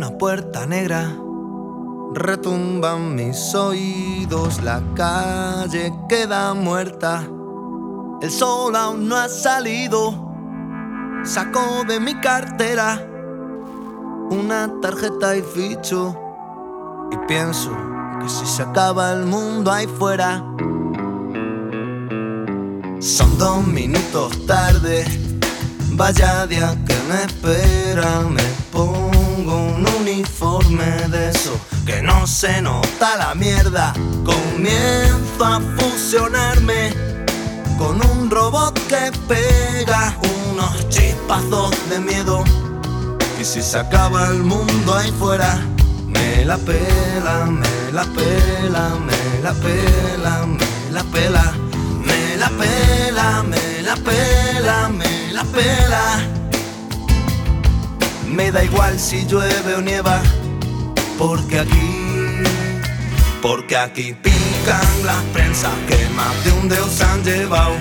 una puerta negra, retumban mis oídos, la calle queda muerta, el sol aún no ha salido, saco de mi cartera una tarjeta y ficho. Y pienso que si se acaba el mundo ahí fuera, son dos minutos tarde. Vaya día que me espera, me pongo un uniforme de eso que no se nota la mierda. Comienzo a fusionarme con un robot que pega unos chispazos de miedo. Y si se acaba el mundo ahí fuera, me la pela, me la pela, me la pela, me la pela, me la pela, me la pela, me la pela. Me da igual si llueve o nieva, porque aquí, porque aquí pican las prensas que más de un dedo se han llevado.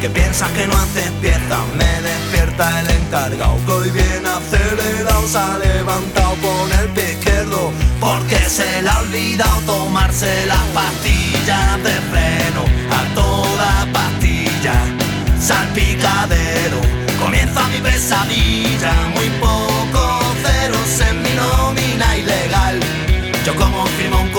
Que piensas que no haces pieza, me despierta el encargado que hoy viene acelerado, se ha levantado con el pie izquierdo porque se le ha olvidado tomarse las pastillas de freno a toda pastilla, salpicadero, comienza mi pesadilla, muy poco ceros en mi nómina ilegal, yo como firmo un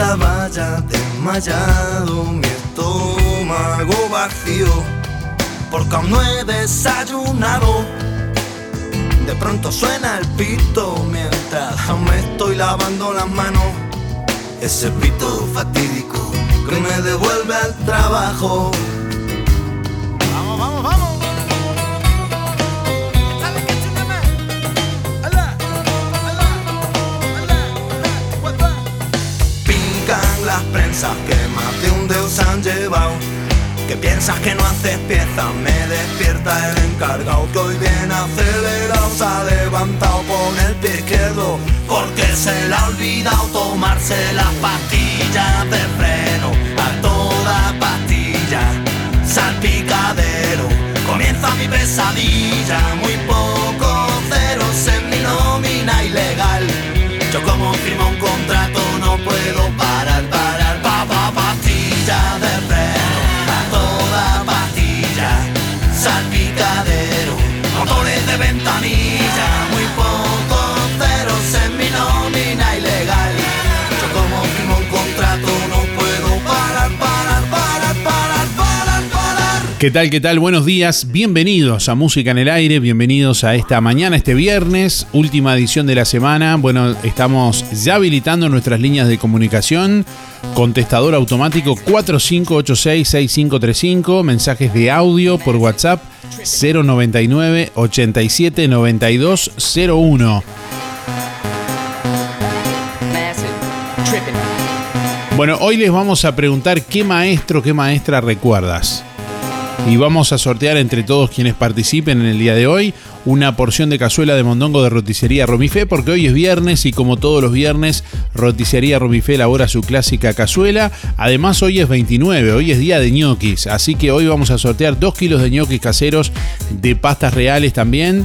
estaba ya desmayado, mi estómago vacío, porque aún no he desayunado. De pronto suena el pito mientras aún me estoy lavando las manos. Ese pito fatídico que me devuelve al trabajo. Prensas que más de un dedo se han llevado. Que piensas que no haces pieza, me despierta el encargado que hoy viene acelerado, se ha levantado con el pie izquierdo, porque se le ha olvidado tomarse las pastillas de freno, a toda pastilla, salpicadero, comienza mi pesadilla, muy poco ceros en mi nómina ilegal, yo como firmo un contrato no puedo parar, parar, pa, pa, pastilla de freno a toda pastilla, salpicadero, motores de ventanilla, muy poco ceros en mi nómina ilegal. Yo como firmo un contrato no puedo parar, parar, parar, parar, parar, parar. ¿Qué tal? ¿Qué tal? Buenos días. Bienvenidos a Música en el Aire. Bienvenidos a esta mañana, este viernes, última edición de la semana. Bueno, estamos ya habilitando nuestras líneas de comunicación. Contestador automático 4586-6535. Mensajes de audio por WhatsApp 099 87 9201. Bueno, hoy les vamos a preguntar qué maestro, qué maestra recuerdas. Y vamos a sortear entre todos quienes participen en el día de hoy una porción de cazuela de mondongo de roticería Romifé, porque hoy es viernes y como todos los viernes, roticería Romifé elabora su clásica cazuela. Además, hoy es 29, hoy es día de ñoquis, así que hoy vamos a sortear 2 kilos de ñoquis caseros de pastas reales también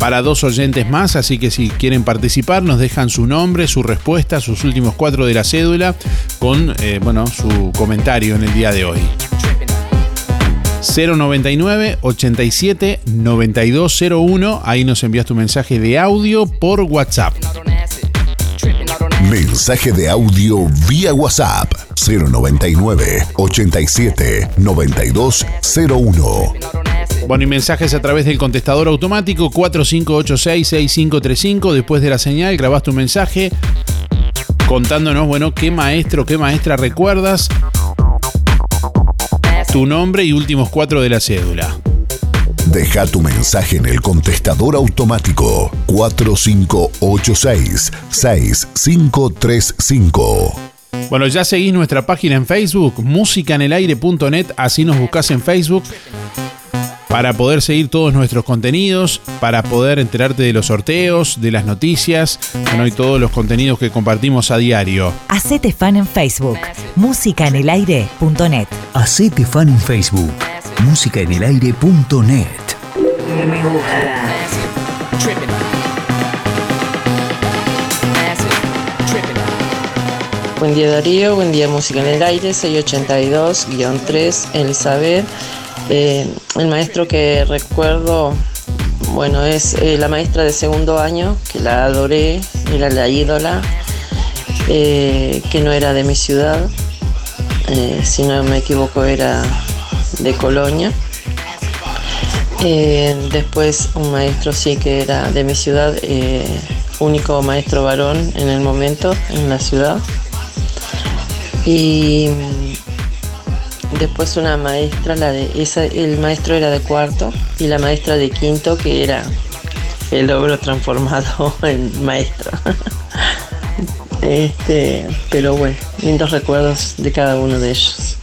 para dos oyentes más, así que si quieren participar nos dejan su nombre, su respuesta, sus últimos cuatro de la cédula con eh, bueno, su comentario en el día de hoy. 099 87 9201, ahí nos envías tu mensaje de audio por WhatsApp. Mensaje de audio vía WhatsApp 099 87 9201. Bueno, y mensajes a través del contestador automático 4586-6535. Después de la señal, grabás tu mensaje contándonos, bueno, qué maestro, qué maestra recuerdas, tu nombre y últimos cuatro de la cédula. Deja tu mensaje en el contestador automático 4586-6535. Bueno, ya seguís nuestra página en Facebook, musicanelaire.net, así nos buscas en Facebook para poder seguir todos nuestros contenidos, para poder enterarte de los sorteos, de las noticias, bueno, y todos los contenidos que compartimos a diario. Hacete fan en Facebook, musicanelaire.net. Hacete fan en Facebook, musicanelaire.net. Buen día Darío, buen día Música en el Aire, 682-3, Elizabeth. Eh, el maestro que recuerdo, bueno, es eh, la maestra de segundo año, que la adoré, era la ídola, eh, que no era de mi ciudad, si no me equivoco era de Colonia. después un maestro sí que era de mi ciudad, único maestro varón en el momento en la ciudad. Y después una maestra, la de esa, el maestro era de cuarto y la maestra de quinto que era el ogro transformado en maestro. este, pero bueno, lindos recuerdos de cada uno de ellos.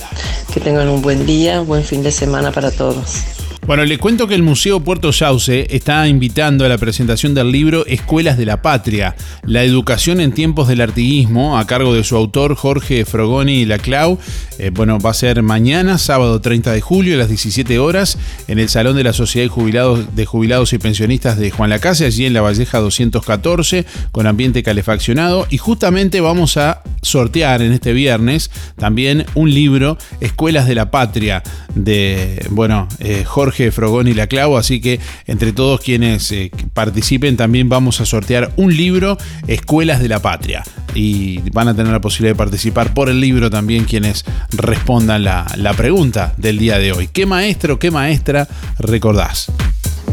Que tengan un buen día, buen fin de semana para todos. Bueno, le cuento que el Museo Puerto Sauce está invitando a la presentación del libro Escuelas de la Patria, la educación en tiempos del artiguismo, a cargo de su autor Jorge Frogoni y Laclau. Eh, bueno, va a ser mañana, sábado 30 de julio, a las 17 horas, en el Salón de la Sociedad de Jubilados, y Pensionistas de Juan Lacase, allí en la Valleja 214, con ambiente calefaccionado. Y justamente vamos a sortear en este viernes también un libro, Escuelas de la Patria, de, bueno, eh, Jorge Jorge Frogón y La Clavo, así que entre todos quienes eh, participen también vamos a sortear un libro, Escuelas de la Patria. Y van a tener la posibilidad de participar por el libro también quienes respondan la, la pregunta del día de hoy. ¿Qué maestro, qué maestra recordás?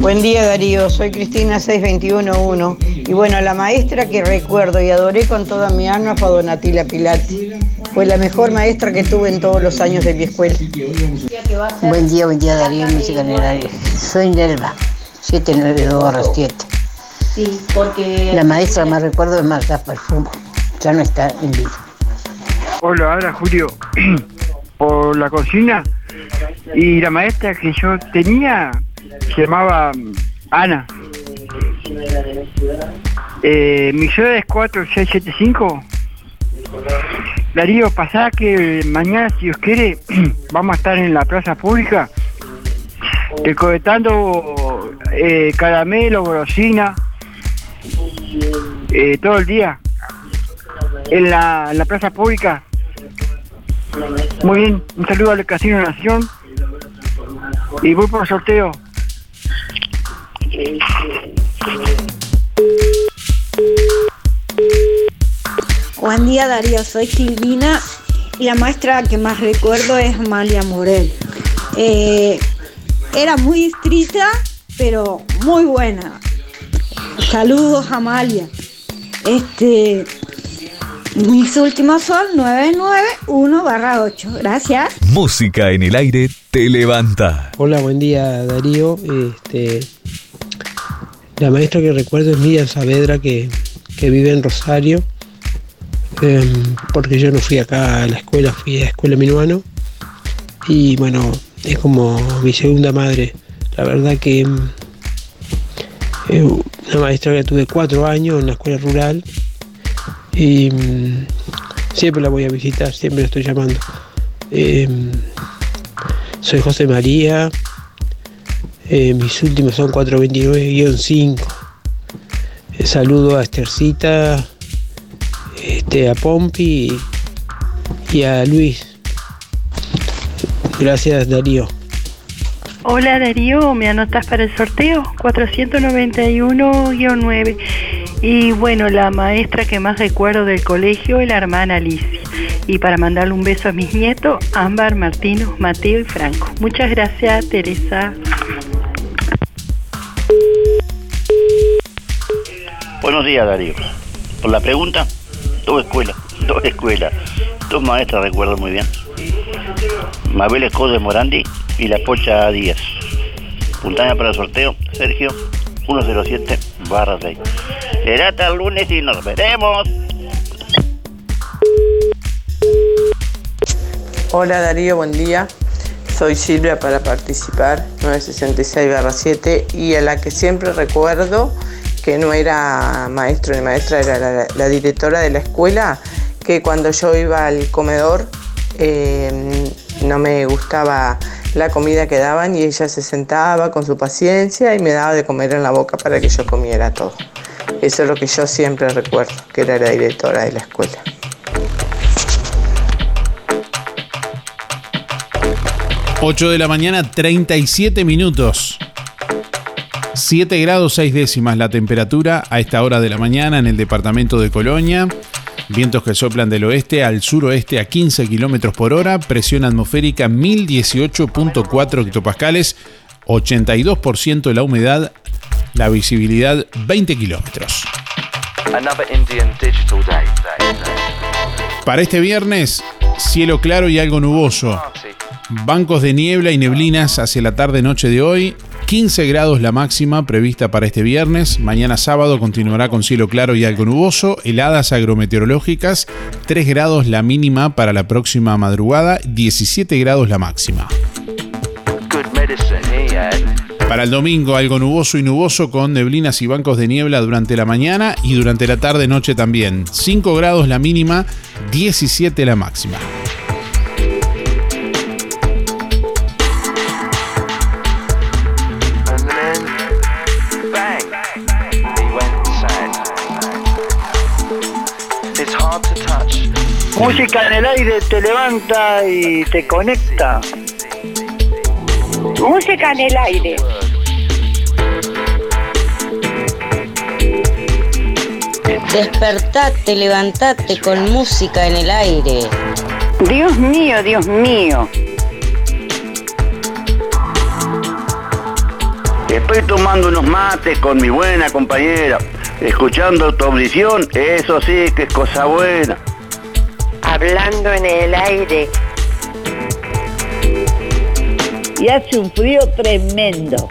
Buen día Darío, soy Cristina 6211 y bueno, la maestra que recuerdo y adoré con toda mi alma fue Donatila Pilati. Fue la mejor maestra que tuve en todos los años de mi escuela. Buen día, buen día Darío, música aire. Soy Nelva, 792 Sí, porque... La maestra más recuerdo es Marta Perfumo, ya no está en vivo. Hola, ahora Julio, por la cocina y la maestra que yo tenía se llamaba Ana. Eh, mi ciudad es 4675. Darío, pasá que mañana, si Dios quiere, vamos a estar en la plaza pública recolectando eh, caramelo, golosina, eh, todo el día en la plaza pública. Muy bien, un saludo al Casino Nación y voy por el sorteo. Buen día Darío, soy Silvina y la maestra que más recuerdo es Amalia Morel. Eh, era muy estricta, pero muy buena. Saludos Amalia. Este, mis últimos son 991 barra 8. Gracias. Música en el aire te levanta. Hola, buen día Darío. Este, la maestra que recuerdo es Miriam Saavedra que, que vive en Rosario. Em, porque yo no fui acá a la escuela, fui a la escuela Minuano. Y bueno, es como mi segunda madre. La verdad que es una maestra que tuve cuatro años en la escuela rural y mm, siempre la voy a visitar, siempre la estoy llamando. Em, soy José María, eh, mis últimos son 429-5. Eh, saludo a Estercita, este, a Pompi y a Luis. Gracias Darío. Hola Darío, ¿me anotas para el sorteo? 491-9. Y bueno, la maestra que más recuerdo del colegio es la hermana Alicia. Y para mandarle un beso a mis nietos, Ámbar, Martino, Mateo y Franco. Muchas gracias, Teresa. Buenos días, Darío. Por la pregunta, dos escuelas, dos escuelas, dos maestras recuerdo muy bien. Mabel Escoda de Morandi y la Pocha Díaz. Puntaña para el sorteo, Sergio, 107 barra 6. Será hasta el lunes y nos veremos. Hola Darío, buen día. Soy Silvia para participar, 966-7 y a la que siempre recuerdo que no era maestro ni maestra, era la, directora de la escuela, que cuando yo iba al comedor eh, no me gustaba la comida que daban y ella se sentaba con su paciencia y me daba de comer en la boca para que yo comiera todo. Eso es lo que yo siempre recuerdo, que era la directora de la escuela. 8 de la mañana, 37 minutos. 7 grados 6 décimas la temperatura a esta hora de la mañana en el departamento de Colonia. Vientos que soplan del oeste al suroeste a 15 kilómetros por hora. Presión atmosférica 1018.4 hectopascales. 82% de la humedad. La visibilidad 20 kilómetros. Para este viernes, cielo claro y algo nuboso. Bancos de niebla y neblinas hacia la tarde-noche de hoy. 15 grados la máxima prevista para este viernes. Mañana sábado continuará con cielo claro y algo nuboso. Heladas agrometeorológicas. 3 grados la mínima para la próxima madrugada. 17 grados la máxima. Para el domingo algo nuboso y nuboso con neblinas y bancos de niebla durante la mañana y durante la tarde-noche también. 5 grados la mínima, 17 la máxima. Música en el aire te levanta y te conecta. Música en el aire. Despertate, levantate con música en el aire. Dios mío, Dios mío. Estoy tomando unos mates con mi buena compañera, escuchando tu audición, eso sí que es cosa buena. Hablando en el aire. Y hace un frío tremendo.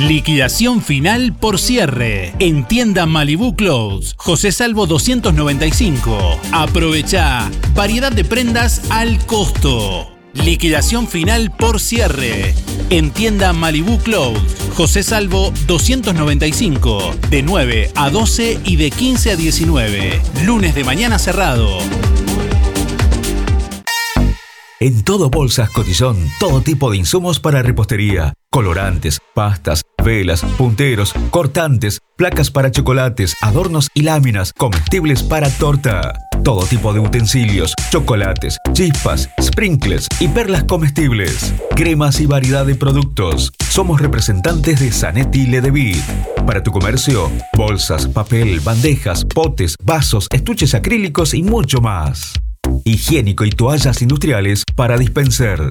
Liquidación final por cierre. En tienda Malibu Clothes. José Salvo 295. Aprovecha. Variedad de prendas al costo. Liquidación final por cierre. En tienda Malibu Clothes. José Salvo 295. De 9 a 12 y de 15 a 19. Lunes de mañana cerrado. En todo Bolsas Cotillón, todo tipo de insumos para repostería, colorantes, pastas, velas, punteros, cortantes, placas para chocolates, adornos y láminas, comestibles para torta. Todo tipo de utensilios, chocolates, chispas, sprinkles y perlas comestibles. Cremas y variedad de productos. Somos representantes de Zanetti Ledevit. Para tu comercio, bolsas, papel, bandejas, potes, vasos, estuches acrílicos y mucho más. Higiénico y toallas industriales para dispensar.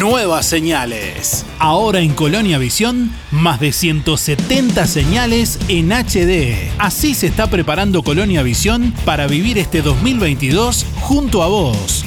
Nuevas señales. Ahora en Colonia Visión, más de 170 señales en HD. Así se está preparando Colonia Visión para vivir este 2022 junto a vos.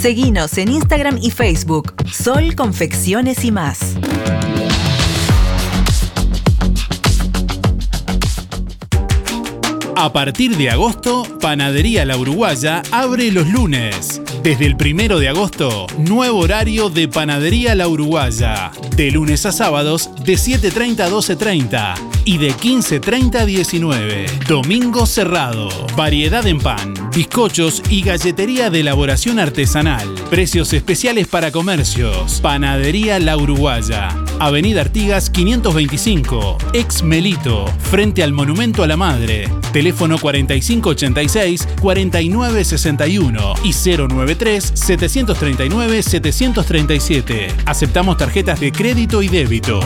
Seguinos en Instagram y Facebook. Sol Confecciones y más. A partir de agosto, Panadería La Uruguaya abre los lunes. Desde el primero de agosto, nuevo horario de Panadería La Uruguaya. De lunes a sábados, de 7.30 a 12.30 y de 15.30 a 19. Domingo cerrado. Variedad en pan, bizcochos y galletería de elaboración artesanal. Precios especiales para comercios. Panadería La Uruguaya. Avenida Artigas 525, ex Melito, frente al Monumento a la Madre. Teléfono 4586-4961 y 093-739-737. Aceptamos tarjetas de crédito y débito.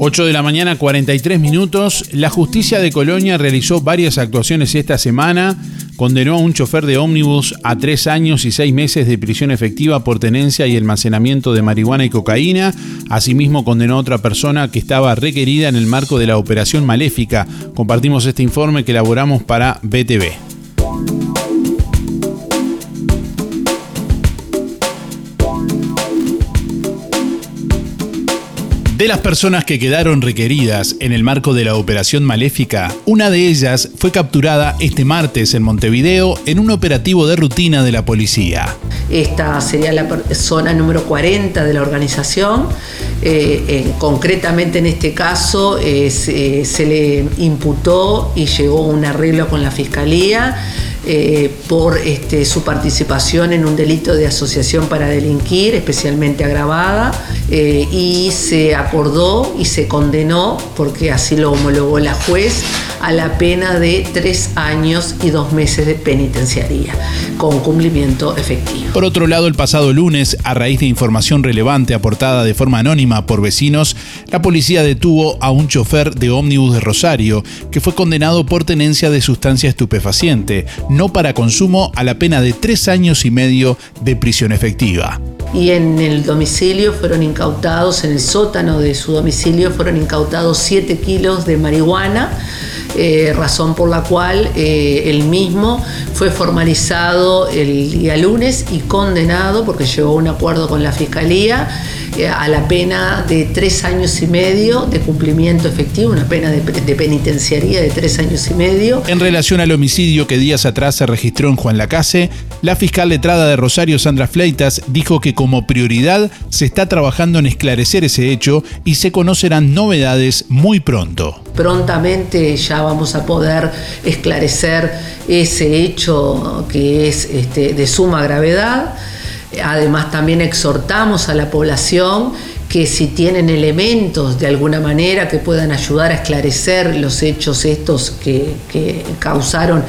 8 de la mañana, 43 minutos. La justicia de Colonia realizó varias actuaciones esta semana. Condenó a un chofer de ómnibus a tres años y seis meses de prisión efectiva por tenencia y almacenamiento de marihuana y cocaína. Asimismo, condenó a otra persona que estaba requerida en el marco de la operación maléfica. Compartimos este informe que elaboramos para BTV. De las personas que quedaron requeridas en el marco de la operación maléfica, una de ellas fue capturada este martes en Montevideo en un operativo de rutina de la policía. Esta sería la persona número 40 de la organización. Eh, en- concretamente en este caso eh, se, le imputó y llegó un arreglo con la Fiscalía eh, por este, su participación en un delito de asociación para delinquir, especialmente agravada, eh, y se acordó y se condenó, porque así lo homologó la juez, a la pena de tres años y dos meses de penitenciaría, con cumplimiento efectivo. Por otro lado, el pasado lunes, a raíz de información relevante aportada de forma anónima por vecinos, la policía detuvo a un chofer de ómnibus de Rosario que fue condenado por tenencia de sustancia estupefaciente, no para consumo, a la pena de tres años y medio de prisión efectiva. y en el domicilio fueron incautados, en el sótano de su domicilio fueron incautados 7 kilos de marihuana, eh, razón por la cual eh, el mismo fue formalizado el día lunes y condenado, porque llegó a un acuerdo con la Fiscalía, eh, a la pena de tres años y medio de cumplimiento efectivo, una pena de, de penitenciaría de tres años y medio. En relación al homicidio que días atrás se registró en Juan Lacase, la fiscal letrada de Rosario, Sandra Fleitas, dijo que como prioridad se está trabajando en esclarecer ese hecho y se conocerán novedades muy pronto. Prontamente ya vamos a poder esclarecer ese hecho que es este, de suma gravedad. Además también exhortamos a la población que si tienen elementos de alguna manera que puedan ayudar a esclarecer los hechos estos que, que causaron,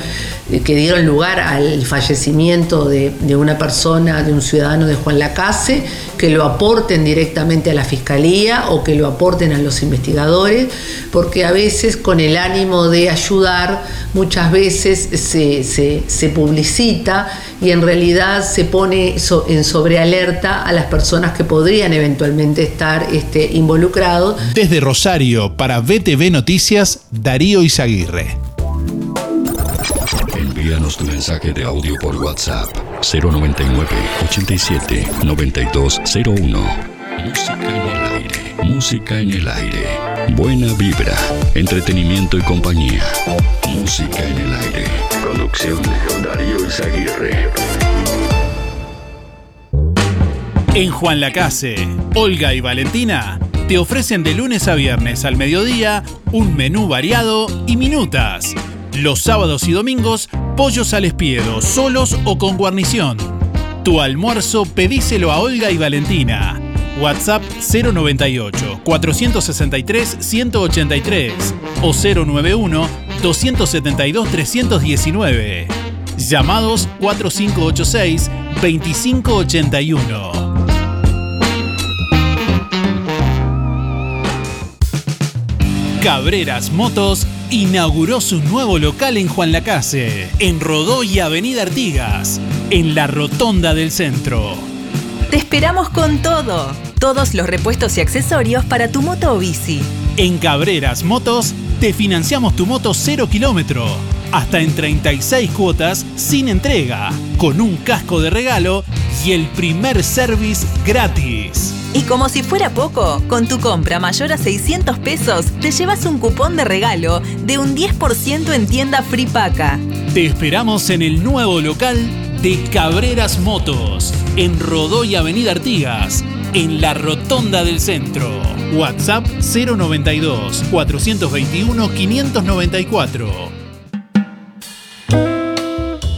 que dieron lugar al fallecimiento de, de, una persona, de un ciudadano de Juan Lacase, que lo aporten directamente a la fiscalía o que lo aporten a los investigadores, porque a veces con el ánimo de ayudar, muchas veces se, se, se publicita y en realidad se pone en sobrealerta a las personas que podrían eventualmente estar este, involucrados. Desde Rosario, para BTV Noticias, Darío Izaguirre. Envíanos tu mensaje de audio por WhatsApp 099 87 9201. Música en el aire. Música en el aire. Buena vibra, entretenimiento y compañía. Música en el aire. Producción Darío Izaguirre. En Juan Lacase, Olga y Valentina te ofrecen de lunes a viernes al mediodía un menú variado y minutas. Los sábados y domingos, pollos al espiedo, solos o con guarnición. Tu almuerzo pedíselo a Olga y Valentina. WhatsApp 098 463 183 o 091 272 319. Llamados 4586 2581. Cabreras Motos inauguró su nuevo local en Juan Lacase, en Rodó y Avenida Artigas, en la Rotonda del Centro. Te esperamos con todo. Todos los repuestos y accesorios para tu moto o bici. En Cabreras Motos te financiamos tu moto 0 kilómetro, hasta en 36 cuotas sin entrega, con un casco de regalo y el primer service gratis. Y como si fuera poco, con tu compra mayor a 600 pesos, te llevas un cupón de regalo de un 10% en tienda Free Paca. Te esperamos en el nuevo local de Cabreras Motos, en Rodó y Avenida Artigas, en la Rotonda del Centro. WhatsApp 092 421 594.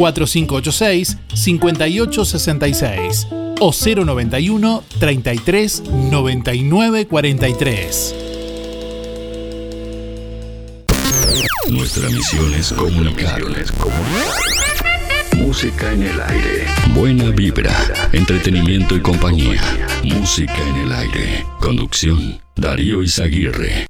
4586-5866 o 091 33 99 43. Nuestra misión es comunicar. Música en el aire. Buena vibra, entretenimiento y compañía. Música en el aire. Conducción, Darío Izaguirre.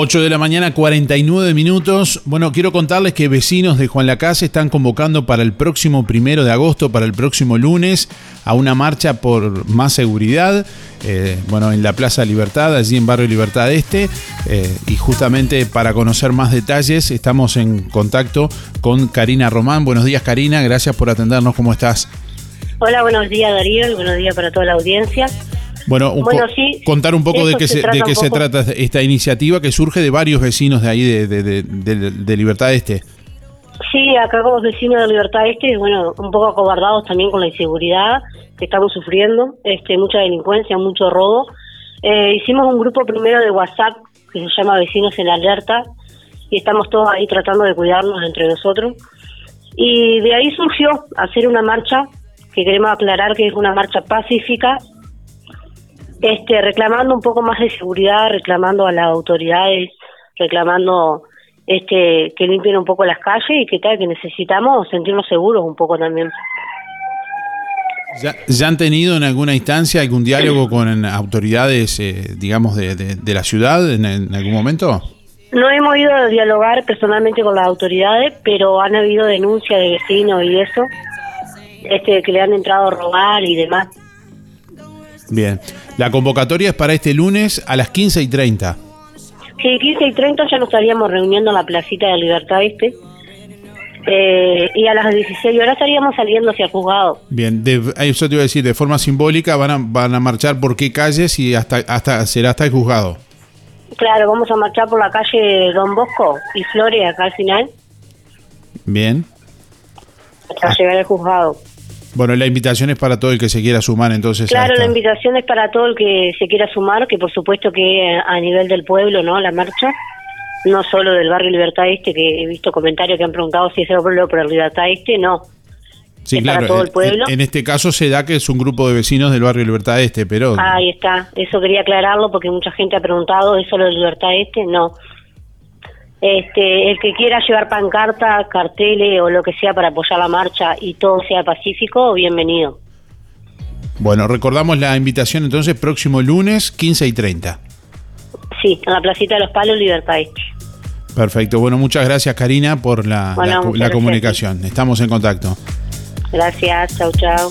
8 de la mañana, 49 minutos. Bueno, quiero contarles que vecinos de Juan Lacase están convocando para el próximo primero de agosto, para el próximo lunes, a una marcha por más seguridad. Eh, bueno, en la Plaza Libertad, allí en Barrio Libertad Este. Eh, y justamente para conocer más detalles, estamos en contacto con Karina Román. Buenos días, Karina. Gracias por atendernos. ¿Cómo estás? Hola, buenos días, Darío. y Buenos días para toda la audiencia. Bueno, un Bueno, co- sí, contar un poco de qué se se, de trata qué se trata esta iniciativa que surge de varios vecinos de ahí de, de- de- de- de Libertad Este. Sí, acá como vecinos de Libertad Este, bueno, un poco acobardados también con la inseguridad que estamos sufriendo, este, mucha delincuencia, mucho robo. Eh, hicimos un grupo primero de WhatsApp que se llama Vecinos en Alerta y estamos todos ahí tratando de cuidarnos entre nosotros. Y de ahí surgió hacer una marcha que queremos aclarar que es una marcha pacífica, este, reclamando un poco más de seguridad, reclamando a las autoridades, reclamando este, que limpien un poco las calles y que tal, que necesitamos sentirnos seguros un poco también. ¿Ya, ya han tenido en alguna instancia algún diálogo con autoridades, eh, digamos, de, de- de la ciudad en, en algún momento? No hemos ido a dialogar personalmente con las autoridades, pero han habido denuncias de vecinos y eso, este, que le han entrado a robar y demás. Bien. La convocatoria es para este lunes a las 15 y 30. Sí, 15 y 30 ya nos estaríamos reuniendo en la placita de Libertad Este. Eh, y a las 16 horas estaríamos saliendo hacia el juzgado. Bien, de, eso te iba a decir, de forma simbólica van a, van a marchar por qué calles y hasta, hasta será hasta el juzgado. Claro, vamos a marchar por la calle Don Bosco y Flores acá al final Bien. hasta llegar al juzgado. Bueno, la invitación es para todo el que se quiera sumar entonces. Claro, esta- la invitación es para todo el que se quiera sumar, que por supuesto que a nivel del pueblo, ¿no? La marcha, no solo del barrio Libertad Este, que he visto comentarios que han preguntado si es el Libertad Este, no. Sí, es para claro. todo el en- pueblo. En, en este caso se da que es un grupo de vecinos del barrio Libertad Este, pero Ahí está, eso quería aclararlo porque mucha gente ha preguntado, ¿es solo de Libertad Este? No. Este, el que quiera llevar pancarta, carteles o lo que sea para apoyar la marcha y todo sea pacífico, bienvenido. bueno, recordamos la invitación entonces próximo lunes 15 y 30. Sí, en la placita de los palos, Libertad Este. Perfecto. Bueno, muchas gracias Karina por la, Bueno, la la comunicación. Estamos en contacto. Gracias, chau, chau.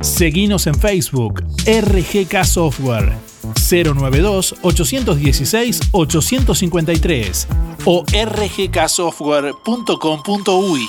Seguinos en Facebook, RGK Software 092-816-853 o rgksoftware.com.uy.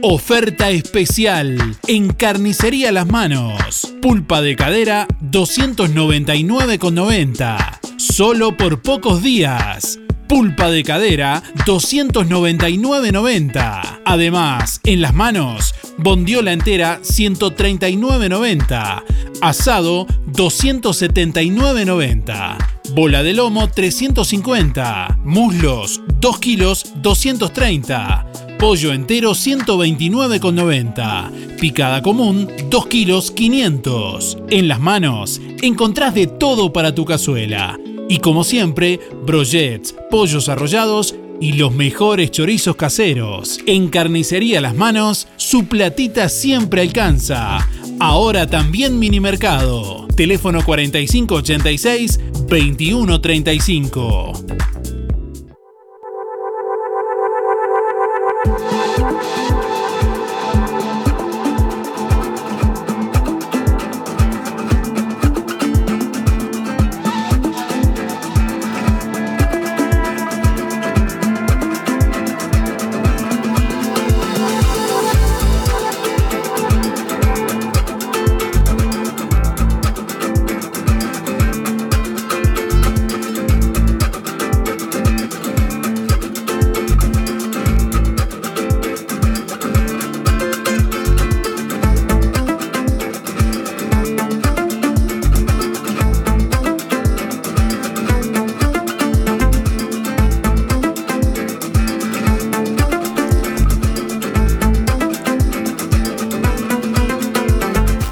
Oferta especial en Carnicería Las Manos. Pulpa de cadera 299,90. Solo por pocos días. Pulpa de cadera 299,90. Además, en Las Manos, bondiola entera 139,90. Asado 279,90. Bola de lomo 350. Muslos 2 kilos 230. Pollo entero 129,90. Picada común 2 kilos 500. En las manos encontrás de todo para tu cazuela. Y como siempre, brochets, pollos arrollados y los mejores chorizos caseros. En Carnicería Las Manos, su platita siempre alcanza. Ahora también mini mercado. Teléfono 4586 2135.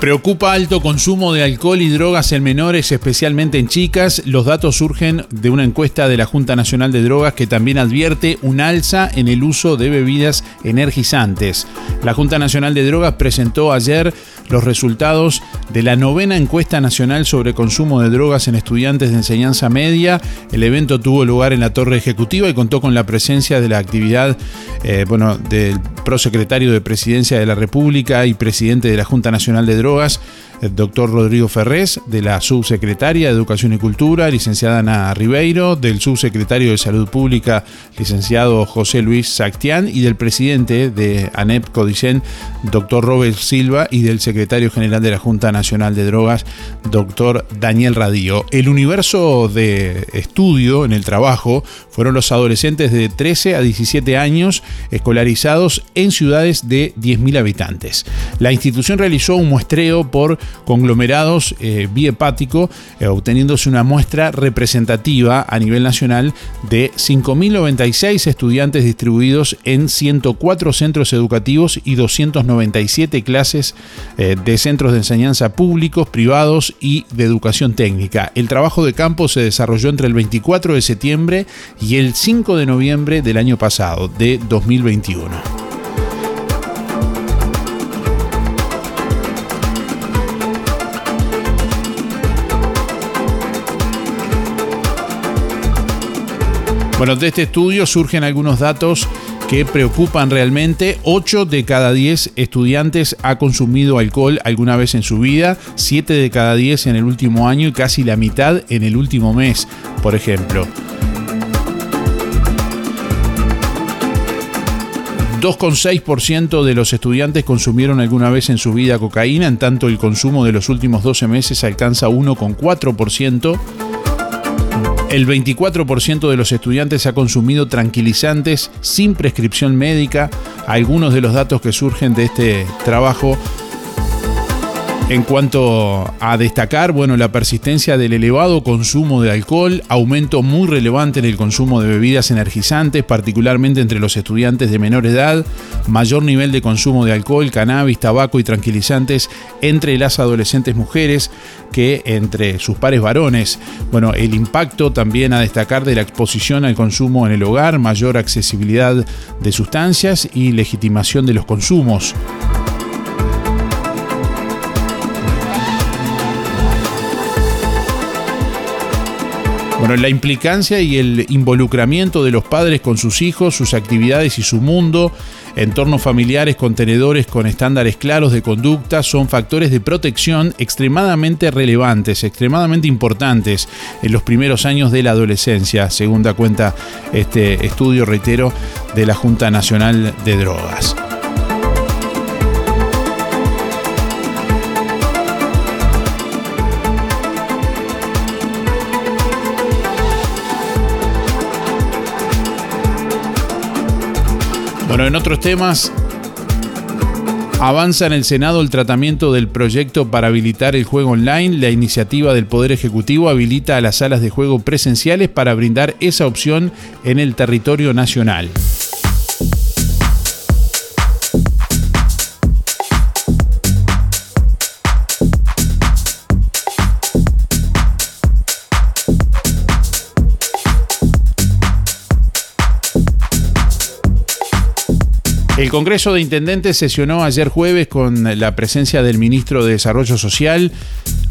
Preocupa alto consumo de alcohol y drogas en menores, especialmente en chicas. Los datos surgen de una encuesta de la Junta Nacional de Drogas que también advierte un alza en el uso de bebidas energizantes. La Junta Nacional de Drogas presentó ayer los resultados de la novena encuesta nacional sobre consumo de drogas en estudiantes de enseñanza media. El evento tuvo lugar en la Torre Ejecutiva y contó con la presencia de la actividad eh, bueno, del prosecretario de Presidencia de la República y presidente de la Junta Nacional de Drogas, drogas el doctor Rodrigo Ferrés, de la subsecretaria de Educación y Cultura, licenciada Ana Ribeiro, del subsecretario de Salud Pública, licenciado José Luis Sactián, y del presidente de ANEP Codicen, doctor Robert Silva, y del secretario general de la Junta Nacional de Drogas, doctor Daniel Radío. El universo de estudio en el trabajo fueron los adolescentes de 13 a 17 años escolarizados en ciudades de 10.000 habitantes. La institución realizó un muestreo por conglomerados eh, biepático, eh, obteniéndose una muestra representativa a nivel nacional de 5.096 estudiantes distribuidos en 104 centros educativos y 297 clases eh, de centros de enseñanza públicos, privados y de educación técnica. El trabajo de campo se desarrolló entre el 24 de septiembre y el 5 de noviembre del año pasado, de 2021. Bueno, de este estudio surgen algunos datos que preocupan realmente. 8 de cada 10 estudiantes ha consumido alcohol alguna vez en su vida, 7 de cada 10 en el último año y casi la mitad en el último mes, por ejemplo. 2,6% de los estudiantes consumieron alguna vez en su vida cocaína, en tanto el consumo de los últimos 12 meses alcanza 1,4%. El 24% de los estudiantes ha consumido tranquilizantes sin prescripción médica. Algunos de los datos que surgen de este trabajo en cuanto a destacar, bueno, la persistencia del elevado consumo de alcohol, aumento muy relevante en el consumo de bebidas energizantes, particularmente entre los estudiantes de menor edad, mayor nivel de consumo de alcohol, cannabis, tabaco y tranquilizantes entre las adolescentes mujeres que entre sus pares varones. Bueno, el impacto también a destacar de la exposición al consumo en el hogar, mayor accesibilidad de sustancias y legitimación de los consumos. Bueno, la implicancia y el involucramiento de los padres con sus hijos, sus actividades y su mundo, entornos familiares contenedores con estándares claros de conducta son factores de protección extremadamente relevantes, extremadamente importantes en los primeros años de la adolescencia, según da cuenta este estudio, reitero, de la Junta Nacional de Drogas. Bueno, en otros temas, Avanza en el Senado el tratamiento del proyecto para habilitar el juego online. La iniciativa del Poder Ejecutivo habilita a las salas de juego presenciales para brindar esa opción en el territorio nacional. El Congreso de Intendentes sesionó ayer jueves con la presencia del ministro de Desarrollo Social,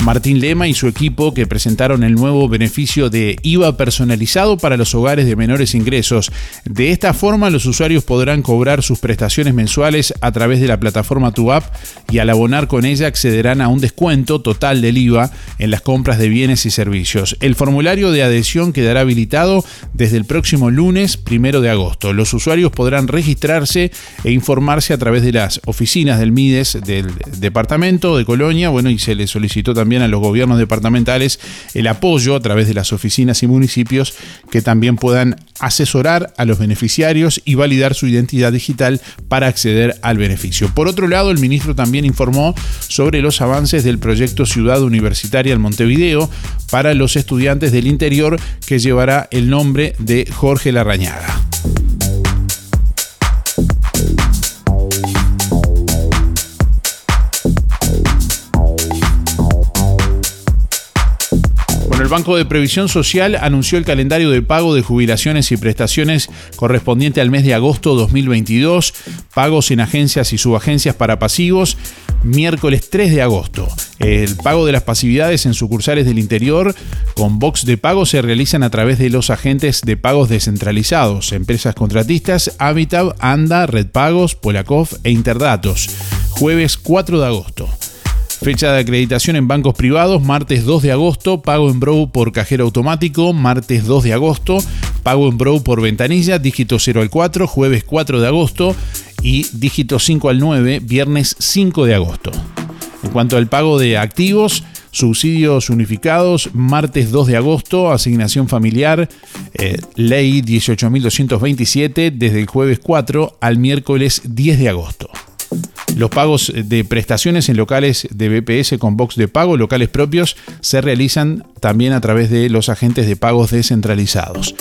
Martín Lema, y su equipo que presentaron el nuevo beneficio de IVA personalizado para los hogares de menores ingresos. De esta forma, los usuarios podrán cobrar sus prestaciones mensuales a través de la plataforma TuApp y al abonar con ella accederán a un descuento total del IVA en las compras de bienes y servicios. El formulario de adhesión quedará habilitado desde el próximo lunes primero de agosto. Los usuarios podrán registrarse e informarse a través de las oficinas del MIDES del departamento de Colonia, bueno, y se le solicitó también a los gobiernos departamentales el apoyo a través de las oficinas y municipios que también puedan asesorar a los beneficiarios y validar su identidad digital para acceder al beneficio. Por otro lado, el ministro también informó sobre los avances del proyecto Ciudad Universitaria en Montevideo para los estudiantes del interior que llevará el nombre de Jorge Larrañaga. El Banco de Previsión Social anunció el calendario de pago de jubilaciones y prestaciones correspondiente al mes de agosto 2022, pagos en agencias y subagencias para pasivos, miércoles 3 de agosto. El pago de las pasividades en sucursales del interior con box de pago se realizan a través de los agentes de pagos descentralizados, empresas contratistas, Habitat, ANDA, Red Pagos, Polakov e Interdatos. Jueves 4 de agosto. Fecha de acreditación en bancos privados, martes 2 de agosto, pago en Brow por cajero automático, martes 2 de agosto, pago en Brow por ventanilla, dígito 0 al 4, jueves 4 de agosto y dígito 5 al 9, viernes 5 de agosto. En cuanto al pago de activos, subsidios unificados, martes 2 de agosto, asignación familiar, eh, ley 18.227, desde el jueves 4 al miércoles 10 de agosto. Los pagos de prestaciones en locales de BPS con box de pago, locales propios, se realizan también a través de los agentes de pagos descentralizados.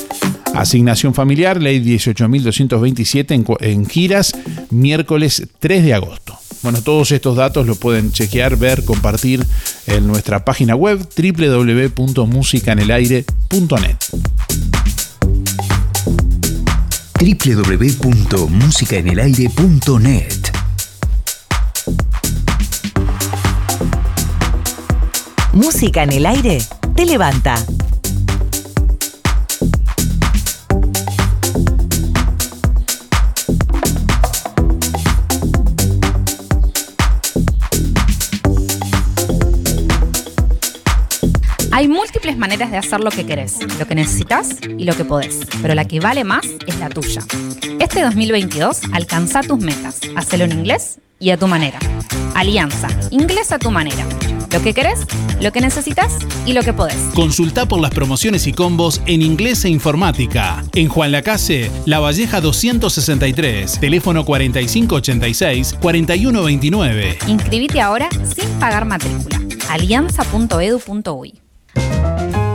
Asignación familiar, ley 18.227 en, en giras, miércoles 3 de agosto. Bueno, todos estos datos los pueden chequear, ver, compartir en nuestra página web www.musicanelaire.net www.musicaenelaire.net Música en el aire te levanta. Hay múltiples maneras de hacer lo que querés, lo que necesitas y lo que podés, pero la que vale más es la tuya. Este 2022 alcanza tus metas, hacelo en inglés y a tu manera. Alianza, inglés a tu manera. Lo que querés, lo que necesitas y lo que podés. Consulta por las promociones y combos en inglés e informática. En Juan Lacase, La Valleja 263, teléfono 4586-4129. Inscribite ahora sin pagar matrícula. alianza.edu.uy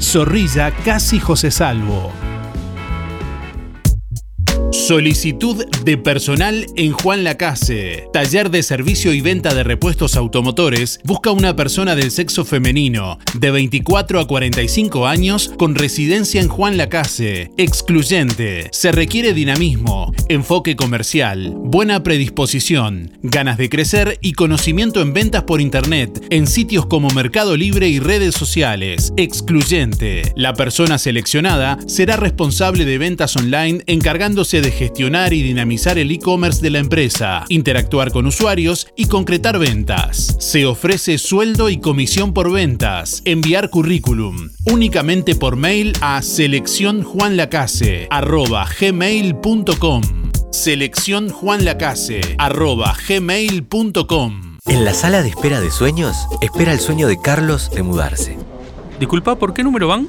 Zorrilla Casi José Salvo. Solicitud de personal en Juan Lacase. Taller de servicio y venta de repuestos automotores. Busca una persona del sexo femenino de 24 a 45 años con residencia en Juan Lacase. Excluyente. Se requiere dinamismo, enfoque comercial, buena predisposición, ganas de crecer y conocimiento en ventas por internet en sitios como Mercado Libre y redes sociales. Excluyente. La persona seleccionada será responsable de ventas online encargándose de gestionar y dinamizar el e-commerce de la empresa, interactuar con usuarios y concretar ventas. Se ofrece sueldo y comisión por ventas. Enviar currículum únicamente por mail a seleccionjuanlacase@gmail.com. seleccionjuanlacase@gmail.com. En la sala de espera de sueños, espera el sueño de Carlos de mudarse. Disculpa, ¿por qué número van?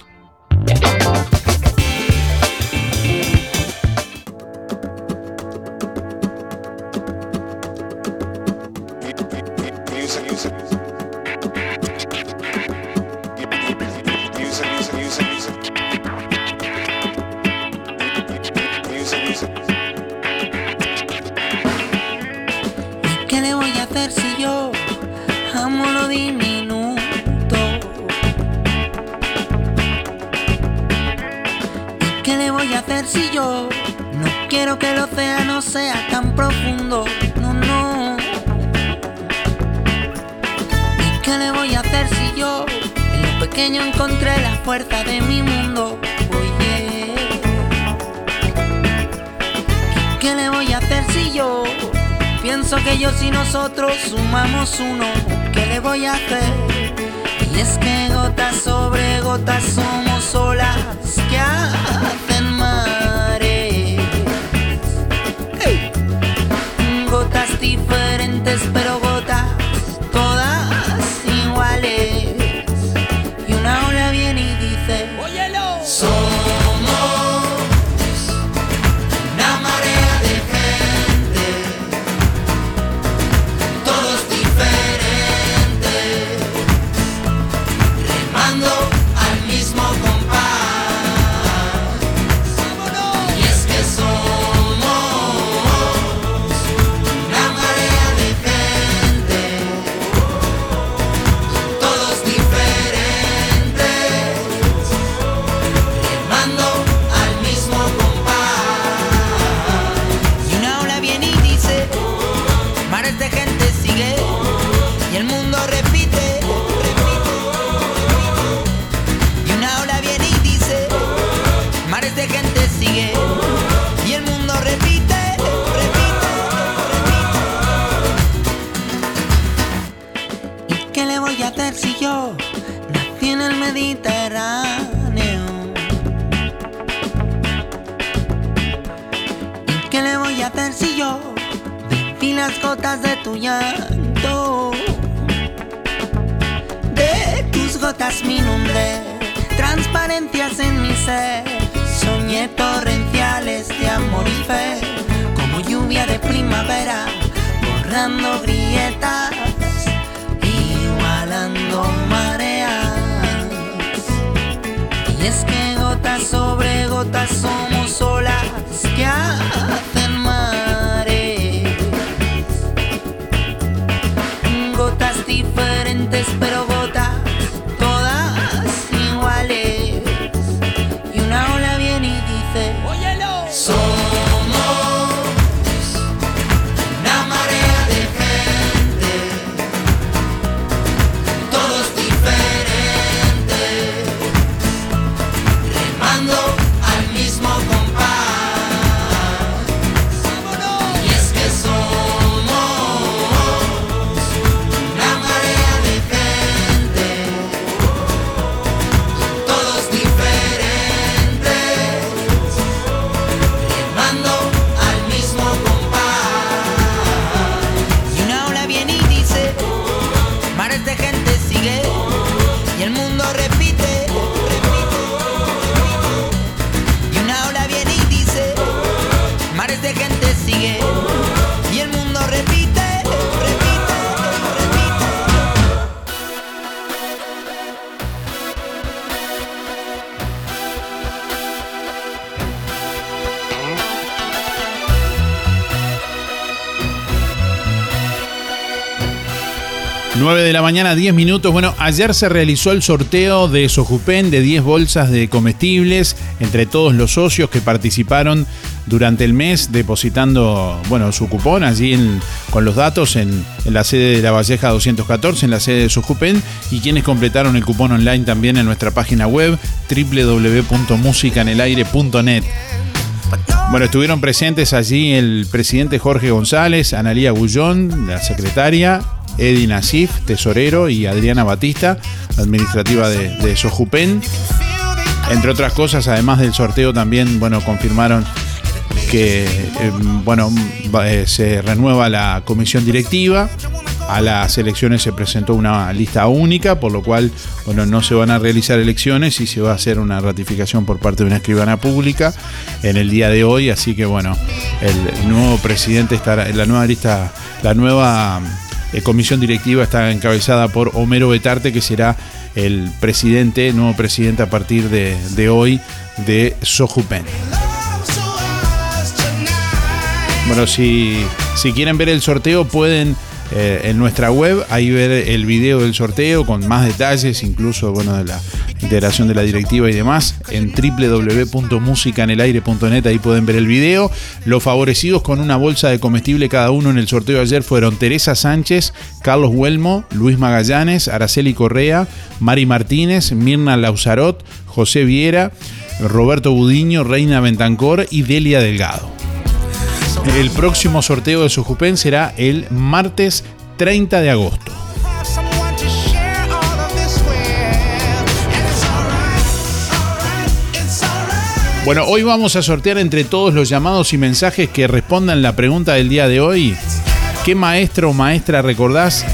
mañana, 10 minutos. Bueno, ayer se realizó el sorteo de Sojupen de 10 bolsas de comestibles entre todos los socios que participaron durante el mes depositando, bueno, su cupón allí con los datos en, la sede de la Valleja 214, en la sede de Sojupen y quienes completaron el cupón online también en nuestra página web www.musicanelaire.net. Bueno, estuvieron presentes allí el presidente Jorge González, Analía Gullón, la secretaria, Edi Nasif, tesorero, y Adriana Batista, administrativa de, Sojupen. Entre otras cosas, además del sorteo, también bueno, confirmaron que eh, bueno, eh, se renueva la comisión directiva. A las elecciones se presentó una lista única, por lo cual bueno, no se van a realizar elecciones y se va a hacer una ratificación por parte de una escribana pública en el día de hoy. Así que bueno, el nuevo presidente estará, la nueva lista, la nueva eh, comisión directiva está encabezada por Homero Betarte, que será el presidente, nuevo presidente a partir de, de hoy de Sojupen. Bueno, si, si quieren ver el sorteo, pueden eh, en nuestra web ahí ver el video del sorteo con más detalles, incluso bueno, de la integración de la directiva y demás, en www.musicanelaire.net, ahí pueden ver el video. Los favorecidos con una bolsa de comestible cada uno en el sorteo de ayer fueron Teresa Sánchez, Carlos Huelmo, Luis Magallanes, Araceli Correa, Mari Martínez, Mirna Lauzarot, José Viera, Roberto Budiño, Reina Bentancor y Delia Delgado. El próximo sorteo de Sojupen será el martes 30 de agosto. Bueno, hoy vamos a sortear entre todos los llamados y mensajes que respondan la pregunta del día de hoy. ¿Qué maestro o maestra recordás?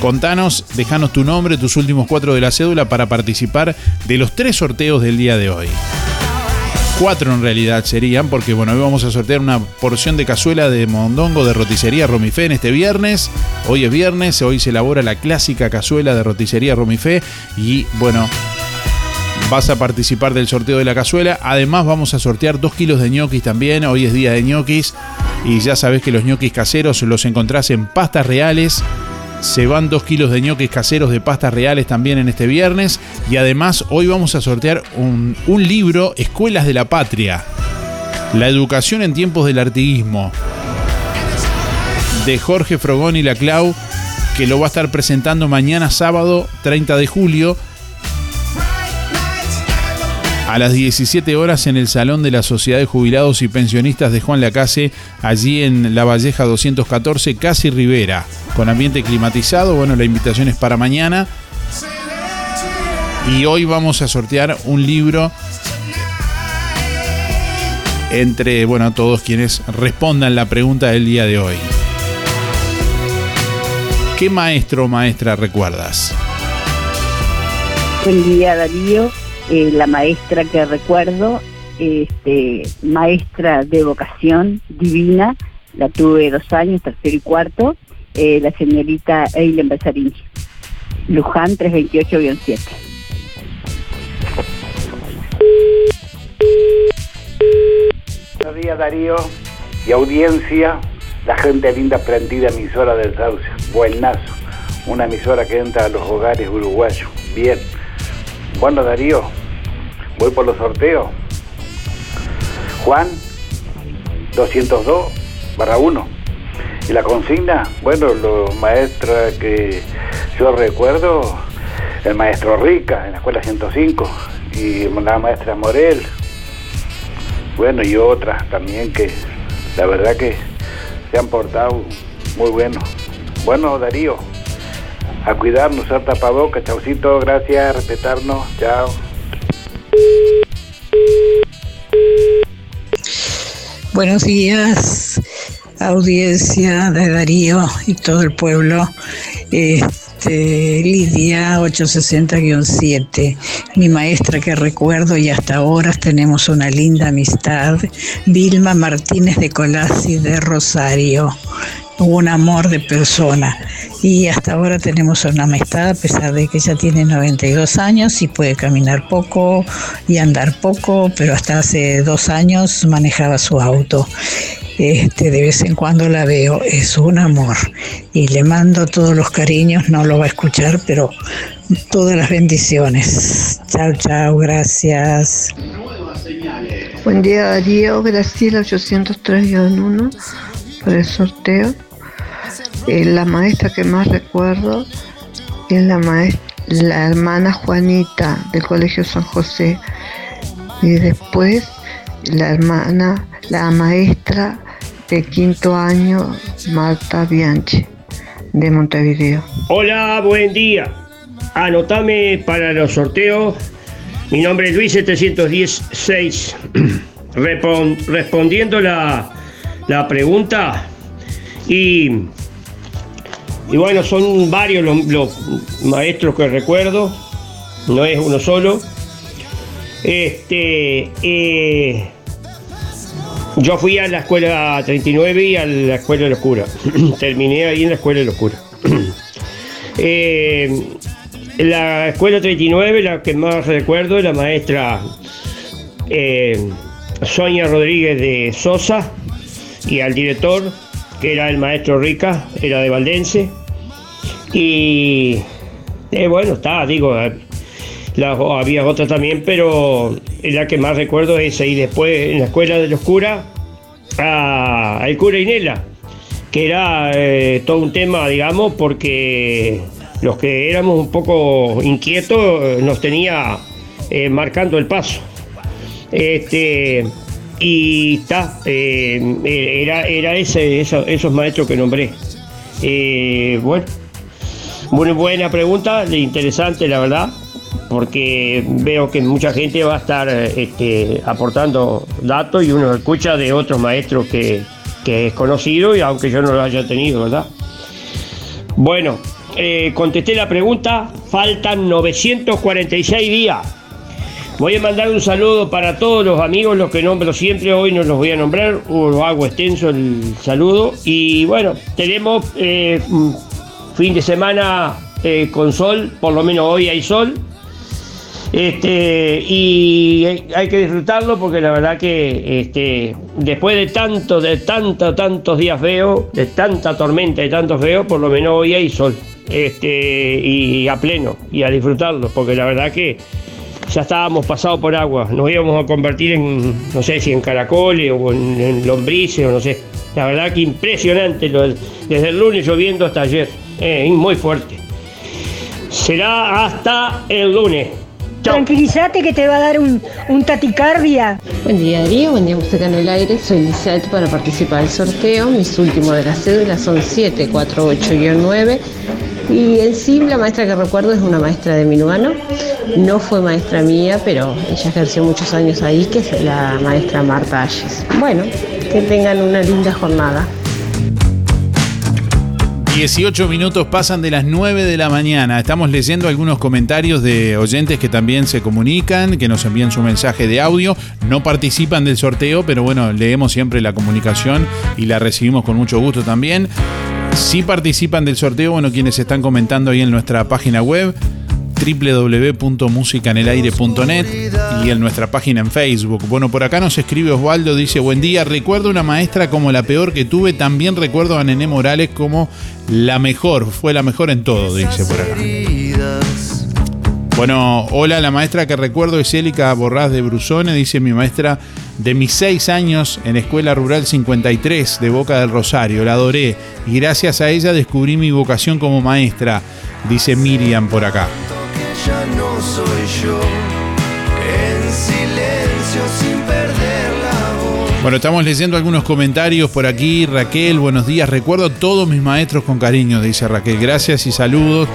Contanos, dejanos tu nombre, tus últimos cuatro de la cédula para participar de los tres sorteos del día de hoy. Cuatro en realidad serían, porque bueno, hoy vamos a sortear una porción de cazuela de mondongo de roticería Romifé en este viernes. Hoy es viernes, hoy se elabora la clásica cazuela de roticería Romifé y bueno, vas a participar del sorteo de la cazuela. Además vamos a sortear dos kilos de ñoquis también, hoy es día de ñoquis y ya sabes que los ñoquis caseros los encontrás en pastas reales. Se van dos kilos de ñoquis caseros de pastas reales también en este viernes. Y además hoy vamos a sortear un, un libro, Escuelas de la Patria. La educación en tiempos del artiguismo. De Jorge Frogón y la Clau, que lo va a estar presentando mañana sábado 30 de julio. A las 17 horas en el Salón de la Sociedad de Jubilados y Pensionistas de Juan Lacase, allí en La Valleja 214, Casi Rivera, con ambiente climatizado. Bueno, la invitación es para mañana. Y hoy vamos a sortear un libro entre, bueno, todos quienes respondan la pregunta del día de hoy. ¿Qué maestro o maestra recuerdas? Buen día, Darío. Eh, la maestra que recuerdo, este, maestra de vocación divina, la tuve dos años, tercero y cuarto, eh, la señorita Eileen Besarini. Luján 328-7. Buenos días Darío y audiencia, la gente linda prendida emisora del Sauce, buenazo, una emisora que entra a los hogares uruguayos, bien. Bueno Darío, voy por los sorteos. Juan 202 barra 1. Y la consigna, bueno, los maestros que yo recuerdo, el maestro Rica en la escuela 105 y la maestra Morel, bueno, y otras también que la verdad que se han portado muy bueno. Bueno, Darío, a cuidarnos, usar tapabocas, chaucito, gracias, respetarnos, chao. Buenos días, audiencia de Darío y todo el pueblo. Este, Lidia 860-7, mi maestra que recuerdo y hasta ahora tenemos una linda amistad. Vilma Martínez de Colasi de Rosario, un amor de persona. Y hasta ahora tenemos una amistad a pesar de que ella tiene 92 años y puede caminar poco y andar poco, pero hasta hace dos años manejaba su auto. Este, de vez en cuando la veo, es un amor y le mando todos los cariños, no lo va a escuchar, pero todas las bendiciones. Chao, chao, gracias. Buen día Darío, Graciela 803-1 por el sorteo. Eh, la maestra que más recuerdo es la, maestra, la hermana Juanita del Colegio San José y después la hermana, la maestra de quinto año Marta Bianchi de Montevideo. Hola, buen día. Anotame para los sorteos. Mi nombre es Luis 716. Repon- respondiendo la, la pregunta. Y, y bueno, son varios los, maestros que recuerdo. No es uno solo. Este. eh, yo fui a la escuela 39 y a la escuela de los. Terminé ahí en la escuela de los curas. Eh, la escuela 39, la que más recuerdo, la maestra eh, Sonia Rodríguez de Sosa y al director, que era el maestro Rica, era de Valdense. Y eh, bueno, está, digo, eh, había otra también, pero la que más recuerdo es esa. Y después en la escuela de los curas, a- al cura Inela, que era eh, todo un tema, digamos, porque los que éramos un poco inquietos nos tenía marcando el paso. Este, y está, eh, era, era ese, eso- esos maestros que nombré. Eh, bueno, muy buena pregunta, interesante la verdad, porque veo que mucha gente va a estar eh, este, aportando datos y uno escucha de otros maestros que, que es conocido y aunque yo no lo haya tenido, ¿verdad? Bueno, eh, contesté la pregunta, faltan 946 días. Voy a mandar un saludo para todos los amigos, los que nombro siempre, hoy no los voy a nombrar, o hago extenso el saludo. Y bueno, tenemos eh, fin de semana eh, con sol, por lo menos hoy hay sol. Este, y hay- que disfrutarlo porque la verdad que este, después de tanto, de tanto, tantos días feos, de tanta tormenta y tanto feo, por lo menos hoy hay sol. Este, y a pleno, y a disfrutarlo, porque la verdad que ya estábamos pasados por agua, nos íbamos a convertir en, no sé si en caracoles o en, en lombrices o no sé. La verdad que impresionante, lo del- desde el lunes lloviendo hasta ayer, eh, muy fuerte. Será hasta el lunes. Tranquilízate que te va a dar un, un taticardia. Buen día Darío, buen día Música en el Aire, soy Lizette para participar del sorteo, mis últimos de las cédulas son 748-9 y en sí la maestra que recuerdo es una maestra de Minuano, no fue maestra mía, pero ella ejerció muchos años ahí, que es la maestra Marta Ayes. Bueno, que tengan una linda jornada. 18 minutos pasan de las 9 de la mañana. Estamos leyendo algunos comentarios de oyentes que también se comunican, que nos envían su mensaje de audio. No participan del sorteo, pero bueno, leemos siempre la comunicación y la recibimos con mucho gusto también. Si participan del sorteo, bueno, quienes están comentando ahí en nuestra página web www.musicanelaire.net y en nuestra página en Facebook. Bueno, por acá nos escribe Osvaldo, dice, buen día, recuerdo una maestra como la peor que tuve, también recuerdo a Nené Morales como la mejor, fue la mejor en todo, dice por acá. Bueno, hola, la maestra que recuerdo es Élica Borrás de Brusone, dice mi maestra de mis seis años en Escuela Rural 53 de Boca del Rosario. La adoré y gracias a ella descubrí mi vocación como maestra, dice Miriam por acá. Bueno, estamos leyendo algunos comentarios por aquí. Raquel, buenos días. Recuerdo a todos mis maestros con cariño, dice Raquel. Gracias y saludos.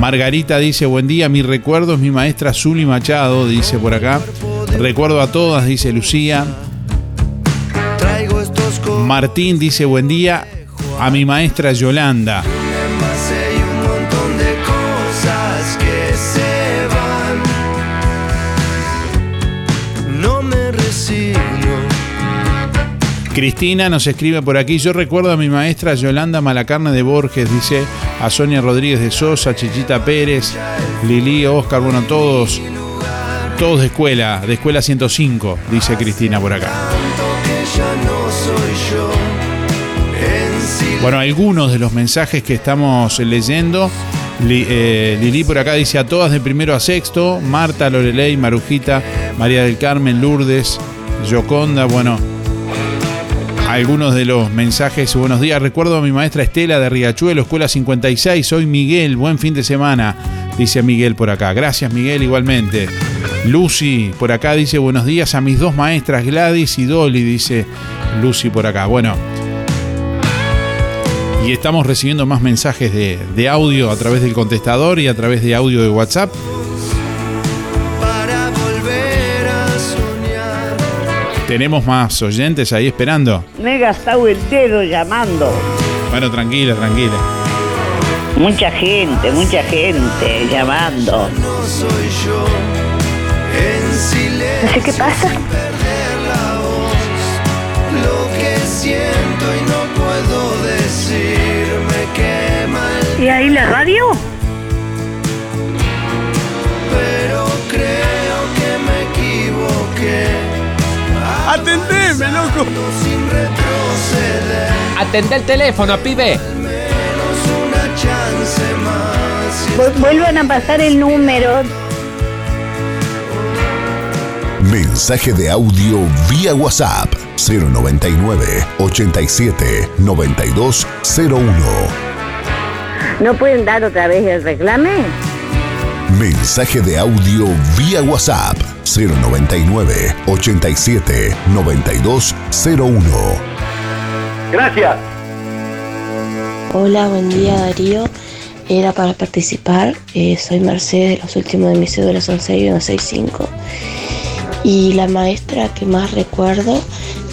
Margarita dice, buen día. Mi recuerdo es mi maestra Zuli Machado, dice por acá. Recuerdo a todas, dice Lucía. Martín dice, buen día. A mi maestra Yolanda. Cristina nos escribe por aquí. Yo recuerdo a mi maestra Yolanda Malacarne de Borges, dice a Sonia Rodríguez de Sosa, Chichita Pérez, Lili, Oscar, bueno, todos, todos de escuela, de escuela 105, dice Cristina por acá. Bueno, algunos de los mensajes que estamos leyendo. Eh, Lili por acá dice a todas de primero a sexto, Marta, Lorelei, Marujita, María del Carmen, Lourdes, Yoconda, bueno. Algunos de los mensajes, buenos días, recuerdo a mi maestra Estela de Riachuelo, Escuela 56, soy Miguel, buen fin de semana, dice Miguel por acá. Gracias Miguel igualmente. Lucy por acá dice buenos días a mis dos maestras Gladys y Dolly, dice Lucy por acá. Bueno, y estamos recibiendo más mensajes de, de audio a través del contestador y a través de audio de WhatsApp. para volver a soñar. Tenemos más oyentes ahí esperando. Me he gastado el dedo llamando. Bueno, tranquila, tranquila. Mucha gente, mucha gente llamando. No soy yo. No sé qué pasa. sin perder la voz. Lo que siento y no puedo decir me quema el ¿Y ahí la radio? pero creo que me equivoqué. Atendeme, loco. Sin retroceder. Atende el teléfono, pibe. Menos una chance más. Vuelvan a pasar el número. Mensaje de audio vía WhatsApp 099 87 9201. ¿No pueden dar otra vez el reclame? Mensaje de audio vía WhatsApp 099 87 9201. Gracias. Hola, buen día Darío. Era para participar. Eh, soy Mercedes, los últimos de mis cédulas son 6165. Y la maestra que más recuerdo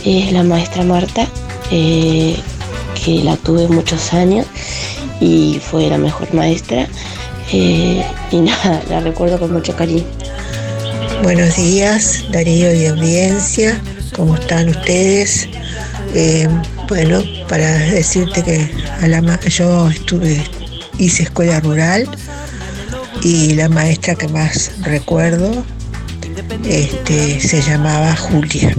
es la maestra Marta, eh, que la tuve muchos años y fue la mejor maestra. Eh, y nada, la recuerdo con mucho cariño. Buenos días, Darío y audiencia. ¿Cómo están ustedes? Eh, bueno, para decirte que yo estuve, hice escuela rural y la maestra que más recuerdo este, se llamaba Julia.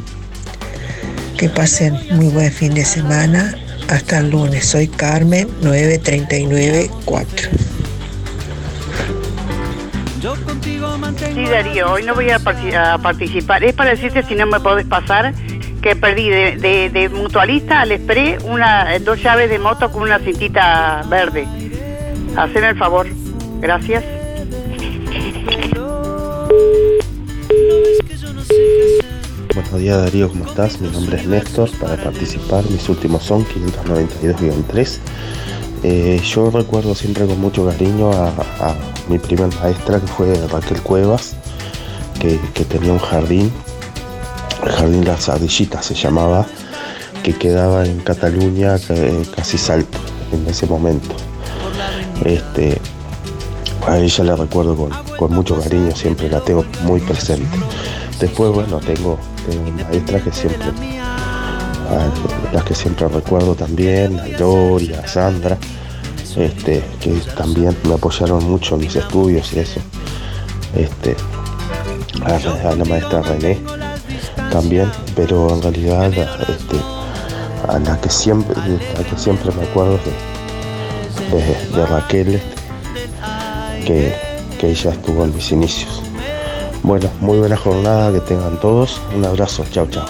Que pasen muy buen fin de semana. Hasta el lunes. Soy Carmen 9394. Sí, Darío, hoy no voy a, parti- a participar. Es para decirte si no me podés pasar que perdí de, mutualista al Express una, dos llaves de moto con una cintita verde. Haceme el favor. Gracias. Buenos días Darío, ¿cómo estás? Mi nombre es Néstor. Para participar, mis últimos son 592-3. Eh, yo recuerdo siempre con mucho cariño a, mi primer maestra que fue Raquel Cuevas, que, tenía un jardín, el jardín Las Ardillitas se llamaba, que quedaba en Cataluña, que- casi Salto, en ese momento. Este, a ella la recuerdo con mucho cariño, siempre la tengo muy presente. Después, bueno, tengo, maestras que siempre, a- las que siempre recuerdo también, a Gloria, a Sandra, este, que también me apoyaron mucho en mis estudios y eso. Este, a, la maestra René también, pero en realidad este, a la que siempre, a la que siempre me acuerdo de, de- de Raquel, que, que ella estuvo en mis inicios. Bueno, muy buena jornada, que tengan todos. Un abrazo, chao, chao.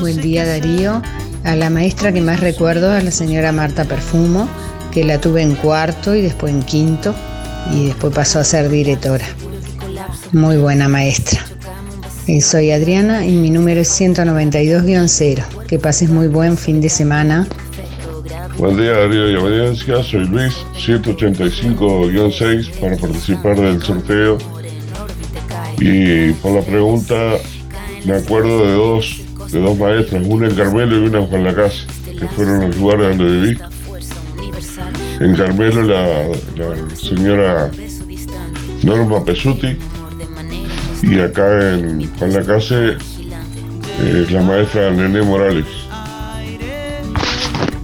Buen día Darío. A la maestra que más recuerdo es la señora Marta Perfumo, que la tuve en cuarto y después en quinto y después pasó a ser directora. Muy buena maestra. Eh, Soy Adriana y mi número es 192-0. Que pases muy buen fin de semana. Buen día Darío y audiencia, soy Luis, 185-6 para participar del sorteo. Y por la pregunta, me acuerdo de dos, de dos maestras, una en Carmelo y una en Juan Lacase, que fueron los lugares donde viví. En Carmelo la, la señora Norma Pesuti y acá en Juan Lacase eh, la maestra Nené Morales.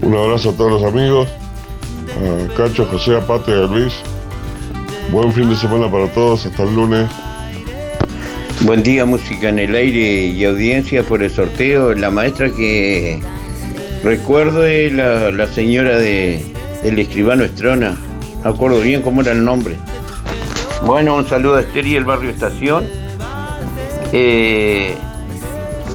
Un abrazo a todos los amigos, a Cacho, José, Apate, a Luis. Buen fin de semana para todos, hasta el lunes. Buen día, música en el aire y audiencia por el sorteo. La maestra que recuerdo es la, señora de, del escribano Estrona. No acuerdo bien cómo era el nombre. Bueno, un saludo a Esther y el barrio Estación. Eh,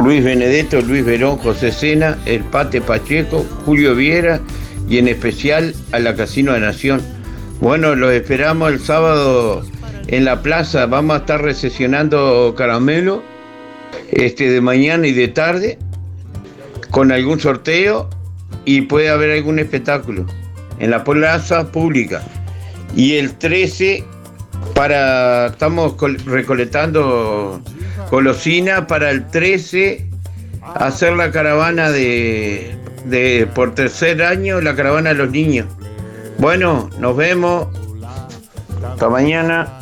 Luis Benedetto, Luis Verón, José Sena, El Pate Pacheco, Julio Viera y en especial a la Casino de Nación. Bueno, los esperamos el sábado en la plaza. Vamos a estar recesionando caramelo este, de mañana y de tarde con algún sorteo y puede haber algún espectáculo en la plaza pública. Y el 13 para estamos col- recolectando golosina para el 13 hacer la caravana de, de por tercer año la caravana de los niños. Bueno, nos vemos. Hasta mañana.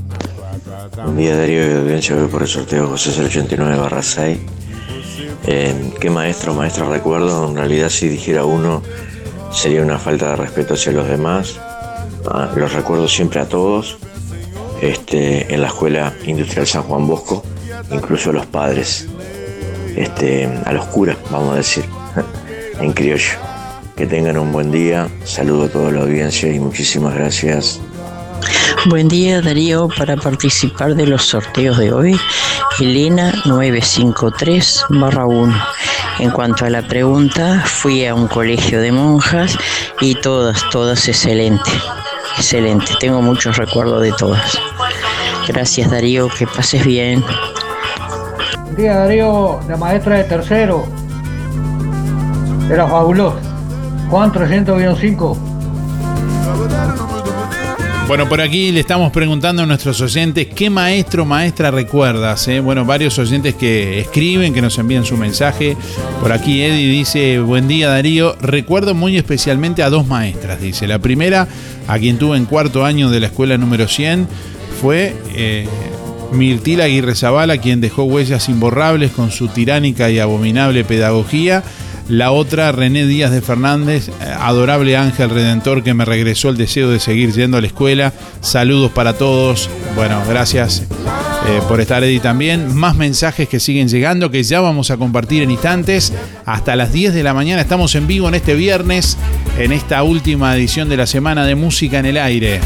Buen día Darío audiencia voy por el sorteo José 089 barra 6. Eh, ¿Qué maestro o maestra recuerdo? En realidad si dijera uno sería una falta de respeto hacia los demás. Ah, los recuerdo siempre a todos. Este, en la Escuela Industrial San Juan Bosco, incluso a los padres, este, a los curas, vamos a decir, en criollo. Que tengan un buen día, saludo a toda la audiencia y muchísimas gracias. Buen día Darío, para participar de los sorteos de hoy, Elena 953 1. En cuanto a la pregunta, fui a un colegio de monjas y todas, todas excelente, excelente. Tengo muchos recuerdos de todas. Gracias Darío, que pases bien. Buen día Darío, la maestra de tercero. Era fabuloso. Juan 300-5. Bueno, por aquí le estamos preguntando a nuestros oyentes qué maestro o maestra recuerdas. eh? Bueno, varios oyentes que escriben, que nos envían su mensaje. Por aquí Eddie dice, buen día Darío, recuerdo muy especialmente a dos maestras. Dice, la primera, a quien tuve en cuarto año de la escuela número 100, fue eh, Mirtila Aguirre Zavala, quien dejó huellas imborrables con su tiránica y abominable pedagogía. La otra, René Díaz de Fernández, eh, adorable ángel redentor que me regresó el deseo de seguir yendo a la escuela. Saludos para todos. Bueno, gracias eh, por estar Eddie también. Más mensajes que siguen llegando que ya vamos a compartir en instantes. Hasta las 10 de la mañana estamos en vivo en este viernes, en esta última edición de la semana de Música en el Aire.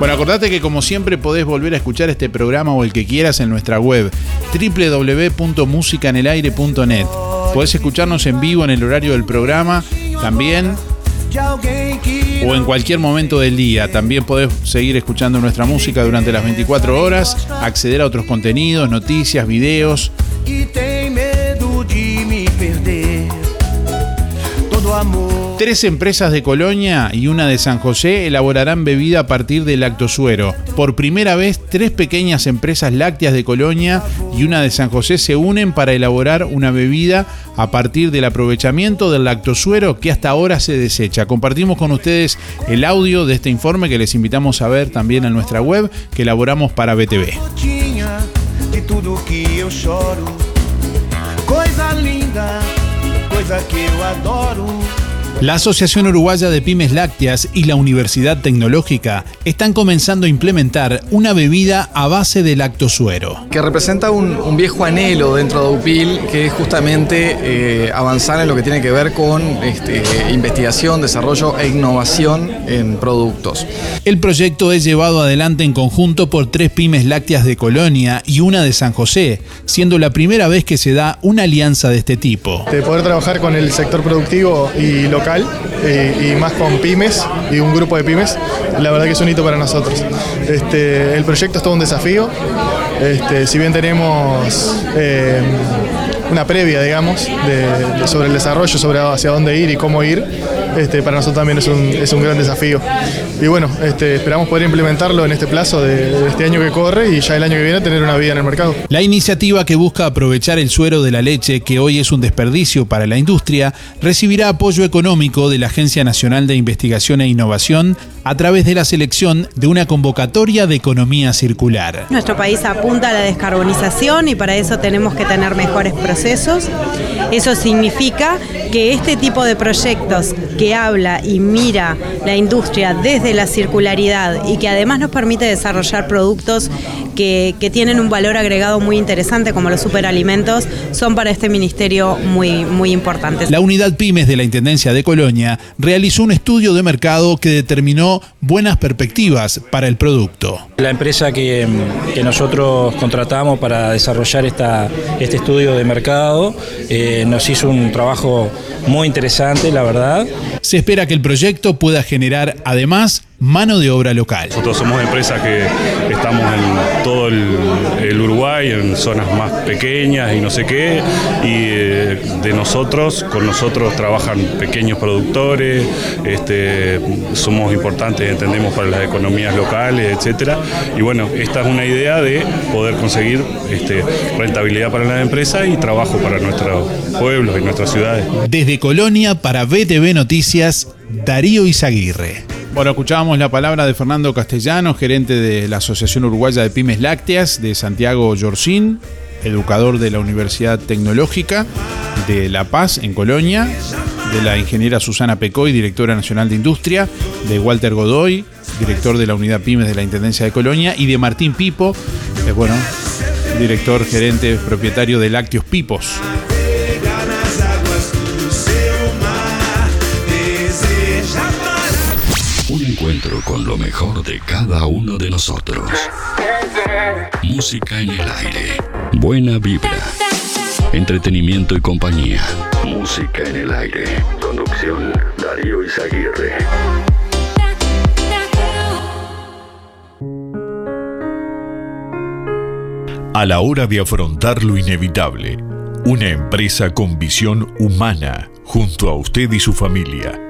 Bueno, acordate que como siempre podés volver a escuchar este programa o el que quieras en nuestra web www.musicanelaire.net. Podés escucharnos en vivo en el horario del programa también o en cualquier momento del día. También podés seguir escuchando nuestra música durante las 24 horas, acceder a otros contenidos, noticias, videos. Tres empresas de Colonia y una de San José elaborarán bebida a partir del lactosuero. Por primera vez, tres pequeñas empresas lácteas de Colonia y una de San José se unen para elaborar una bebida a partir del aprovechamiento del lactosuero que hasta ahora se desecha. Compartimos con ustedes el audio de este informe que les invitamos a ver también en nuestra web que elaboramos para BTV. La Asociación Uruguaya de Pymes Lácteas y la Universidad Tecnológica están comenzando a implementar una bebida a base de lactosuero. que representa un, un viejo anhelo dentro de UPIL, que es justamente eh, avanzar en lo que tiene que ver con este, investigación, desarrollo e innovación en productos. El proyecto es llevado adelante en conjunto por tres pymes lácteas de Colonia y una de San José, siendo la primera vez que se da una alianza de este tipo. de poder trabajar con el sector productivo y local eh, y más con pymes y un grupo de pymes, la verdad que es un hito para nosotros. Este, el proyecto es todo un desafío, este, si bien tenemos eh, una previa, digamos, de- de- sobre el desarrollo, sobre hacia dónde ir y cómo ir, este, para nosotros también es un, es un gran desafío. Y bueno, este, esperamos poder implementarlo en este plazo de, de este año que corre y ya el año que viene tener una vida en el mercado. La iniciativa que busca aprovechar el suero de la leche, que hoy es un desperdicio para la industria, recibirá apoyo económico de la Agencia Nacional de Investigación e Innovación a través de la selección de una convocatoria de economía circular. Nuestro país apunta a la descarbonización y para eso tenemos que tener mejores procesos procesos. Eso significa que este tipo de proyectos que habla y mira la industria desde la circularidad y que además nos permite desarrollar productos que, que tienen un valor agregado muy interesante como los superalimentos son para este ministerio muy, muy importantes. La unidad pymes de la Intendencia de Colonia realizó un estudio de mercado que determinó buenas perspectivas para el producto. La empresa que, que nosotros contratamos para desarrollar esta, este estudio de mercado eh, nos hizo un trabajo muy interesante, la verdad. Se espera que el proyecto pueda generar además mano de obra local. Nosotros somos empresas que estamos en todo el, el Uruguay, en zonas más pequeñas y no sé qué, y eh, de nosotros, con nosotros trabajan pequeños productores, este, somos importantes, entendemos, para las economías locales, etcétera. Y bueno, esta es una idea de poder conseguir este, rentabilidad para la empresa y trabajo para nuestros pueblos y nuestras ciudades. Desde Colonia para BTV Noticias, Darío Izaguirre. Bueno, escuchábamos la palabra de Fernando Castellano, gerente de la Asociación Uruguaya de Pymes Lácteas de Santiago Yorcín, educador de la Universidad Tecnológica de La Paz en Colonia, de la ingeniera Susana Pecoy, directora nacional de Industria, de Walter Godoy, director de la Unidad Pymes de la Intendencia de Colonia, y de Martín Pipo, eh, bueno, director, gerente, propietario de Lácteos Pipos. Con lo mejor de cada uno de nosotros. Música en el aire. Buena vibra. Entretenimiento y compañía. Música en el aire. Conducción Darío Izaguirre. A la hora de afrontar lo inevitable, una empresa con visión humana junto a usted y su familia.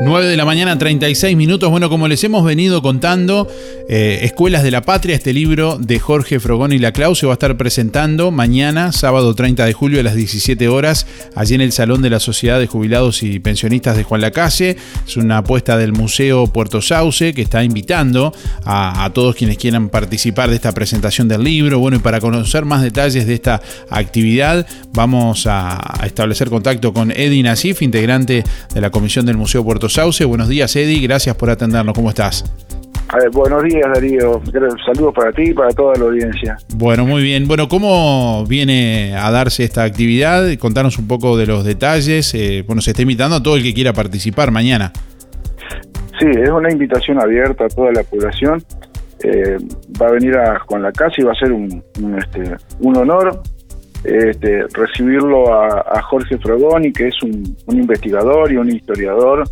9 de la mañana, 36 minutos. Bueno, como les hemos venido contando, eh, Escuelas de la Patria, este libro de Jorge Frogón y la Clau se va a estar presentando mañana, sábado 30 de julio a las 17 horas, allí en el Salón de la Sociedad de Jubilados y Pensionistas de Juan Lacase. Es una apuesta del Museo Puerto Sauce que está invitando a, todos quienes quieran participar de esta presentación del libro. Bueno, y para conocer más detalles de esta actividad, vamos a, a establecer contacto con Eddie Nasif, integrante de la Comisión del Museo Puerto Sauce. Buenos días, Eddie. Gracias por atendernos. ¿Cómo estás? Buenos días, Darío. Saludos para ti y para toda la audiencia. Bueno, muy bien. Bueno, ¿cómo viene a darse esta actividad? Contanos un poco de los detalles. Eh, bueno, se está invitando a todo el que quiera participar mañana. Sí, es una invitación abierta a toda la población. Eh, va a venir a Juan la Casa y va a ser un, un, este, un honor este, recibirlo a, a Jorge Fragoni, que es un, un investigador y un historiador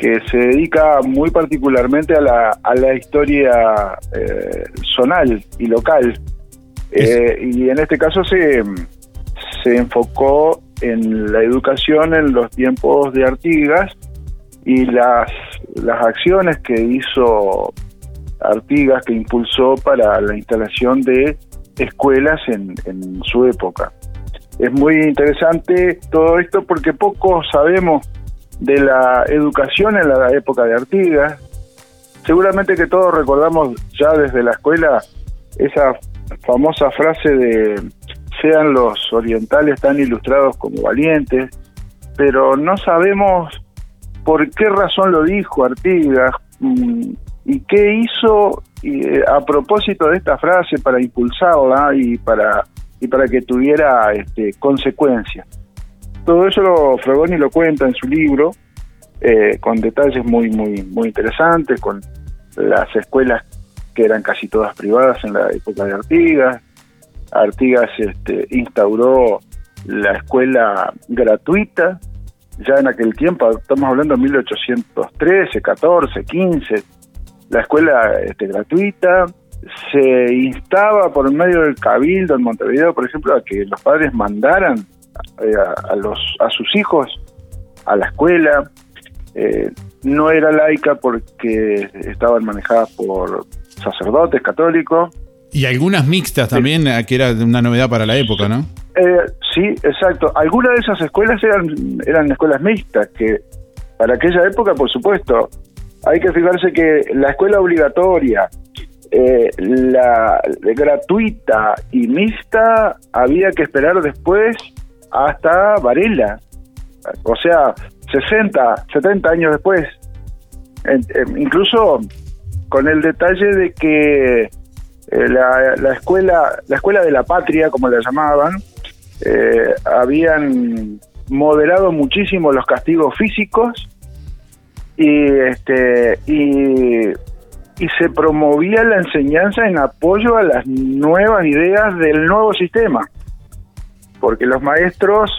que se dedica muy particularmente a la, a la historia eh, zonal y local. Eh, y en este caso se, se enfocó en la educación en los tiempos de Artigas y las, las acciones que hizo Artigas, que impulsó para la instalación de escuelas en, en su época. Es muy interesante todo esto porque poco sabemos de la educación en la época de Artigas. Seguramente que todos recordamos ya desde la escuela esa famosa frase de sean los orientales tan ilustrados como valientes, pero no sabemos por qué razón lo dijo Artigas mm, y qué hizo eh, a propósito de esta frase para impulsarla y para y para que tuviera este, consecuencias. Todo eso lo Fragoni lo cuenta en su libro, eh, con detalles muy, muy, muy interesantes, con las escuelas que eran casi todas privadas en la época de Artigas. Artigas este, instauró la escuela gratuita, ya en aquel tiempo, estamos hablando de 1813, 14, 15, la escuela este, gratuita, se instaba por medio del cabildo en Montevideo, por ejemplo, a que los padres mandaran eh, a, los, a sus hijos a la escuela. Eh, no era laica porque estaban manejadas por sacerdotes católicos. Y algunas mixtas también, eh, que era una novedad para la época, ¿no? sí, exacto. Algunas de esas escuelas eran, eran escuelas mixtas, que para aquella época, por supuesto, hay que fijarse que la escuela obligatoria, la gratuita y mixta, había que esperar después hasta Varela. O sea, 60, 70 años después. Incluso con el detalle de que eh, la, la escuela la escuela de la patria como la llamaban eh, habían moderado muchísimo los castigos físicos y este y se promovía la enseñanza en apoyo a las nuevas ideas del nuevo sistema porque los maestros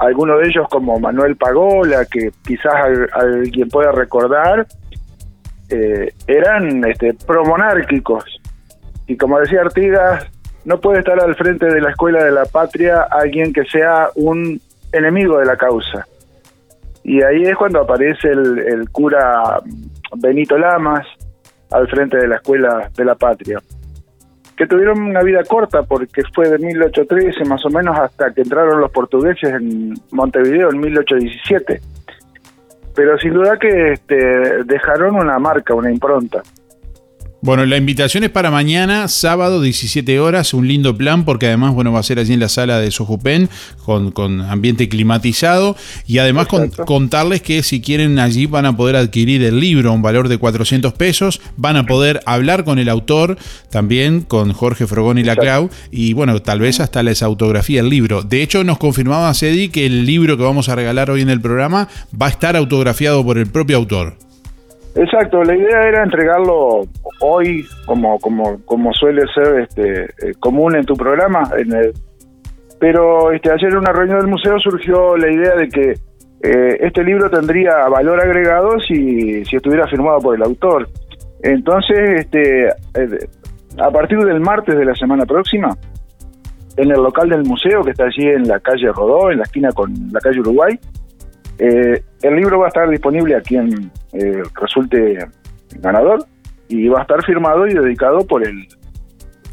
algunos de ellos como Manuel Pagola que quizás al- alguien pueda recordar eh, eran este, promonárquicos. Y como decía Artigas, no puede estar al frente de la escuela de la patria alguien que sea un enemigo de la causa. Y ahí es cuando aparece el cura Benito Lamas al frente de la escuela de la patria. Que tuvieron una vida corta porque fue de 1813 más o menos hasta que entraron los portugueses en Montevideo en 1817 pero sin duda que este, dejaron una marca, una impronta. Bueno, la invitación es para mañana, sábado, 17 horas, un lindo plan porque además, bueno, va a ser allí en la sala de Sojupen con, con ambiente climatizado y además con- contarles que si quieren allí van a poder adquirir el libro a un valor de 400 pesos, van a poder hablar con el autor también, con Jorge Frogón y Laclau y bueno, tal vez hasta les autografía el libro. De hecho, nos confirmaba Cedi que el libro que vamos a regalar hoy en el programa va a estar autografiado por el propio autor. Exacto, la idea era entregarlo hoy, como como como suele ser este eh, común en tu programa, en el- pero este ayer en una reunión del museo surgió la idea de que eh, este libro tendría valor agregado si, si estuviera firmado por el autor. Entonces, este eh, a partir del martes de la semana próxima, en el local del museo que está allí en la calle Rodó, en la esquina con la calle Uruguay, eh, el libro va a estar disponible a quien eh, resulte ganador y va a estar firmado y dedicado por el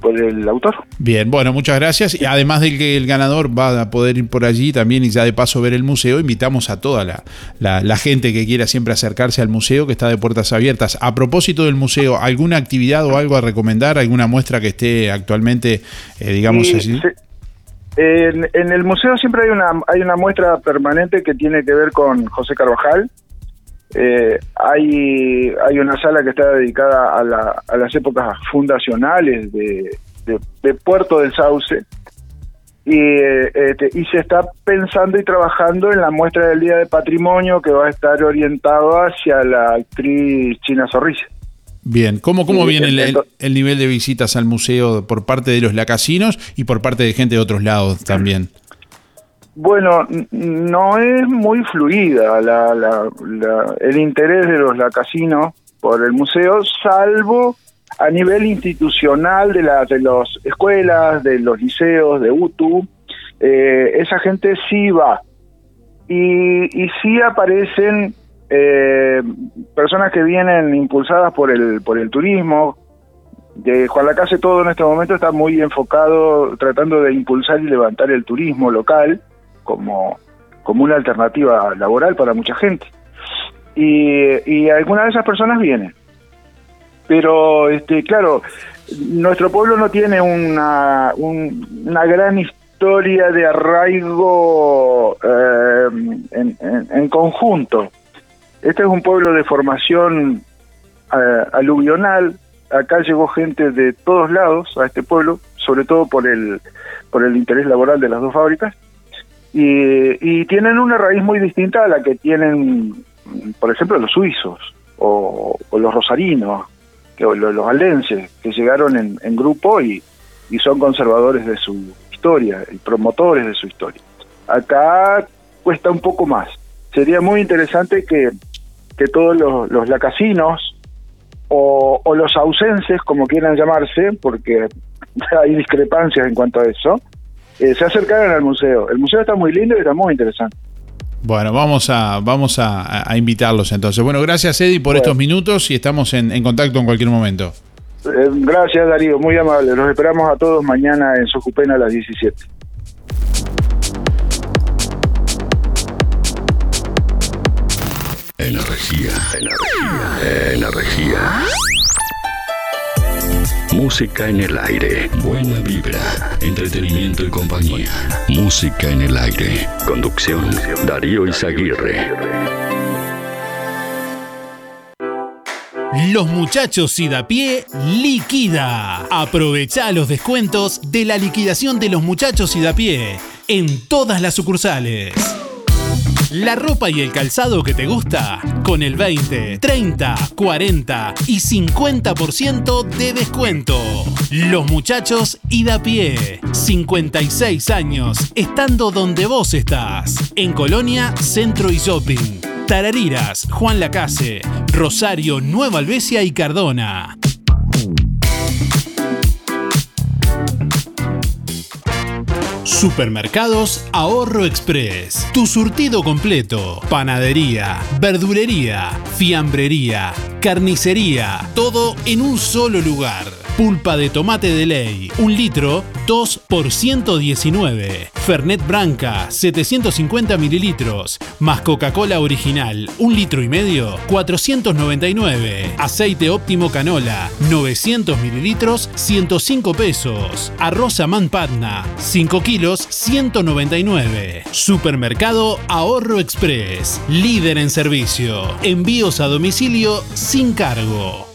por el autor. Bien, bueno, muchas gracias. Y además de que el ganador va a poder ir por allí también y ya de paso ver el museo, invitamos a toda la, la- la gente que quiera siempre acercarse al museo, que está de puertas abiertas. A propósito del museo, ¿alguna actividad o algo a recomendar? ¿Alguna muestra que esté actualmente, eh, digamos Y así? se- en, en el museo siempre hay una hay una muestra permanente que tiene que ver con José Carvajal. Eh, hay hay una sala que está dedicada a, la- a las épocas fundacionales de, Puerto del Sauce y, eh, este, y se está pensando y trabajando en la muestra del Día de Patrimonio que va a estar orientado hacia la actriz China Zorrilla. Bien, ¿cómo, cómo Sí, viene el, el- nivel de visitas al museo por parte de los lacasinos y por parte de gente de otros lados también? Bueno, no es muy fluida la, la- la- el interés de los lacasinos por el museo, salvo a nivel institucional de las de las escuelas, de los liceos, de UTU. Eh, esa gente sí va. Y, y sí aparecen eh, personas que vienen impulsadas por el, por el turismo, de Juan Lacase todo en este momento está muy enfocado tratando de impulsar y levantar el turismo local como, como una alternativa laboral para mucha gente. Y, y algunas de esas personas vienen. Pero, este, claro, nuestro pueblo no tiene una, un- una gran historia de arraigo eh, en- en conjunto. Este es un pueblo de formación eh, aluvional. Acá llegó gente de todos lados a este pueblo, sobre todo por el, por el interés laboral de las dos fábricas. Y, tienen una raíz muy distinta a la que tienen, por ejemplo, los suizos o, los rosarinos, o lo- los aldenses, que llegaron en, en grupo y, y son conservadores de su historia y promotores de su historia. Acá cuesta un poco más. Sería muy interesante que, que todos los, los lacasinos o, o los ausenses, como quieran llamarse, porque hay discrepancias en cuanto a eso, eh, se acercaran al museo. El museo está muy lindo y está muy interesante. Bueno, vamos a, vamos a, a invitarlos entonces. Bueno, gracias Eddie por estos minutos y estamos en, en contacto en cualquier momento. Eh, gracias Darío, muy amable. Los esperamos a todos mañana en Sojupena a las 17. Energía, energía, energía. Música en el aire. Buena vibra. Entretenimiento y compañía. Música en el aire. Conducción. Darío Izaguirre. Los muchachos y da pie liquida. Aprovecha los descuentos de la liquidación de los muchachos y da pie en todas las sucursales. La ropa y el calzado que te gusta con el 20, 30, 40 y 50% de descuento. Los muchachos y da pie. 56 años estando donde vos estás. En Colonia, Centro y Shopping. Tarariras, Juan Lacase, Rosario, Nueva Albesia y Cardona. Supermercados Ahorro Express. Tu surtido completo. Panadería, verdulería, fiambrería, carnicería. Todo en un solo lugar. Pulpa de tomate de ley, un litro, 2 por 119. Fernet Branca, 750 mililitros. Más Coca-Cola original, un litro y medio, 499. Aceite óptimo canola, 900 mililitros, 105 pesos. Arroz Amán Patna, 5 kilos, 199. Supermercado Ahorro Express, líder en servicio. Envíos a domicilio sin cargo.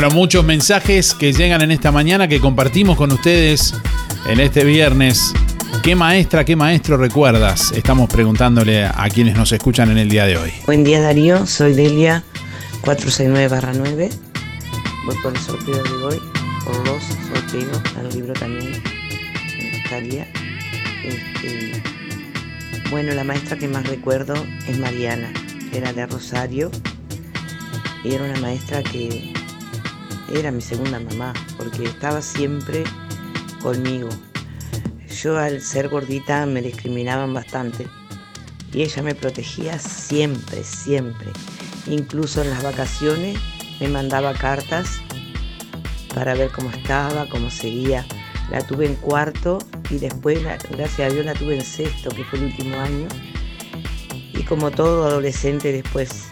Bueno, muchos mensajes que llegan en esta mañana que compartimos con ustedes en este viernes. ¿Qué maestra, qué maestro recuerdas? Estamos preguntándole a quienes nos escuchan en el día de hoy. Buen día Darío, soy Delia 469-9. Voy por el sorteo de hoy, por los sorteos, al libro también me. Este, bueno, la maestra que más recuerdo es Mariana, era de Rosario y era una maestra que era mi segunda mamá, porque estaba siempre conmigo. Yo al ser gordita me discriminaban bastante y ella me protegía siempre, siempre. Incluso en las vacaciones me mandaba cartas para ver cómo estaba, cómo seguía. La tuve en cuarto y después, gracias a Dios, la tuve en sexto, que fue el último año. Y como todo adolescente, después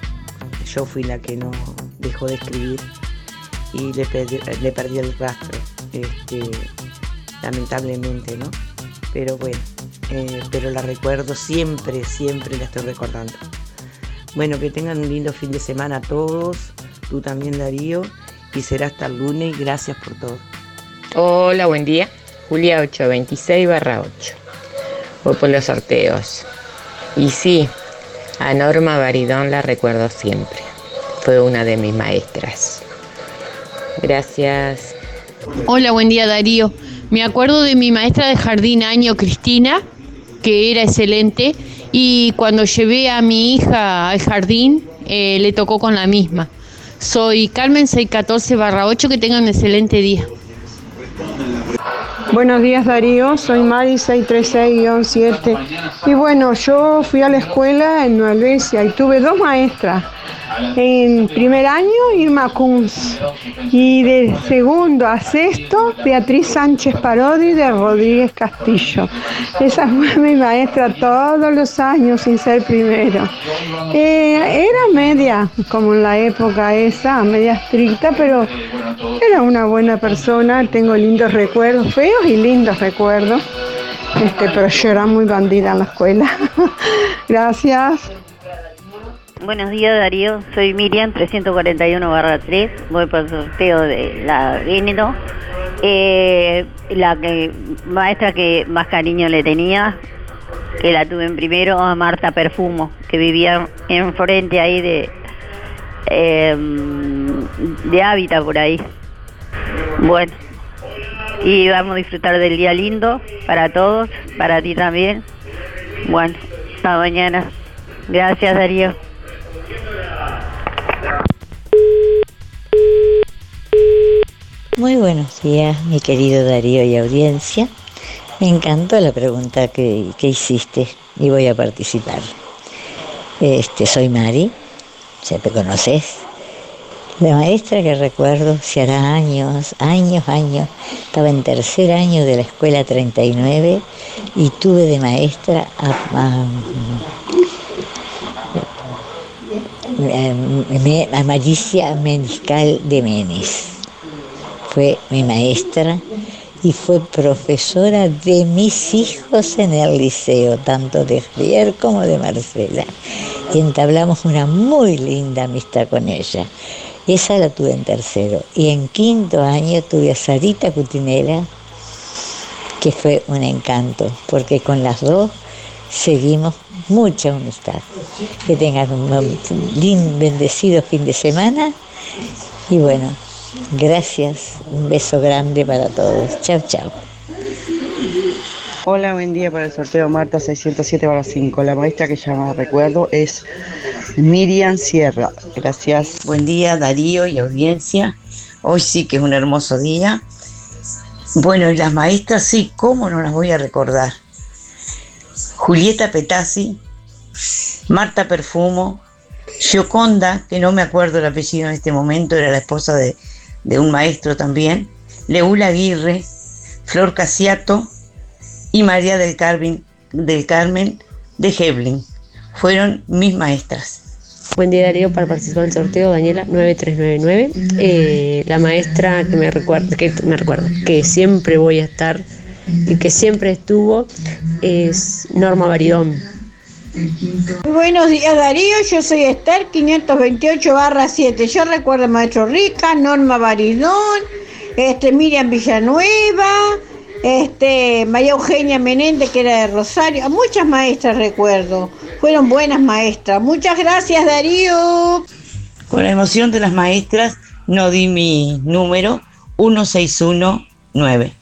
yo fui la que no dejó de escribir y le perdí, le el rastro, este, lamentablemente, ¿no? Pero bueno, eh, pero la recuerdo siempre, siempre la estoy recordando. Bueno, que tengan un lindo fin de semana a todos, tú también Darío, y será hasta el lunes, gracias por todo. Hola, buen día. Julia 826 barra 8. Voy por los sorteos. Y sí, a Norma Baridón la recuerdo siempre. Fue una de mis maestras. Gracias. Hola, buen día Darío. Me acuerdo de mi maestra de jardín año, Cristina, que era excelente, y cuando llevé a mi hija al jardín, eh, le tocó con la misma. Soy Carmen 614 barra 8, que tengan un excelente día. Buenos días Darío, soy Mari 636-7 y bueno, yo fui a la escuela en Nueva y tuve dos maestras. En primer año Irma Kunz y de segundo a sexto Beatriz Sánchez Parodi de Rodríguez Castillo. Esa fue mi maestra todos los años sin ser primero. Eh, era media, como en la época esa, media estricta, pero era una buena persona, tengo lindos recuerdos, feos y lindos recuerdos. Este, pero yo era muy bandida en la escuela. Gracias. Buenos días Darío, soy Miriam 341 3, voy por el sorteo de la Vénedo Eh, la que, maestra que más cariño le tenía, que la tuve en primero, a Marta Perfumo, que vivía enfrente ahí de, em, de Hábitat por ahí. Bueno, y vamos a disfrutar del día lindo para todos, para ti también. Bueno, hasta mañana. Gracias Darío. Muy buenos días, mi querido Darío y audiencia. Me encantó la pregunta que, que hiciste y voy a participar. Este, soy Mari, ya te conoces. La maestra que recuerdo, se hará años, años, años, estaba en tercer año de la escuela 39 y tuve de maestra a, a, a, a Maricia Meniscal de Menes. Fue mi maestra y fue profesora de mis hijos en el liceo, tanto de Javier como de Marcela. Y entablamos una muy linda amistad con ella. Esa la tuve en tercero. Y en quinto año tuve a Sarita Cutinera, que fue un encanto, porque con las dos seguimos mucha amistad. Que tengan un bendecido fin de semana. Y bueno, gracias. Un beso grande para todos. Chao, chao. Hola, buen día para el sorteo Marta 607 para 5. La maestra que llama recuerdo es Miriam Sierra. Gracias. Buen día, Darío y audiencia. Hoy sí que es un hermoso día. Bueno, y las maestras sí, ¿cómo no las voy a recordar? Julieta Petazzi, Marta Perfumo, Gioconda, que no me acuerdo el apellido en este momento, era la esposa de, de un maestro también, Leula Aguirre, Flor Casiato y María del Carmen, del Carmen de Heblin. Fueron mis maestras. Buen día Darío para participar del sorteo, Daniela 9399. Eh, la maestra que me recuerda, que me recuerda, que siempre voy a estar y que siempre estuvo es Norma Baridón. Buenos días Darío, yo soy Esther 528 barra 7. Yo recuerdo a Maestro Rica, Norma Baridón, este, Miriam Villanueva, este, María Eugenia Menéndez que era de Rosario, a muchas maestras recuerdo, fueron buenas maestras. Muchas gracias Darío. Con la emoción de las maestras no di mi número 1619.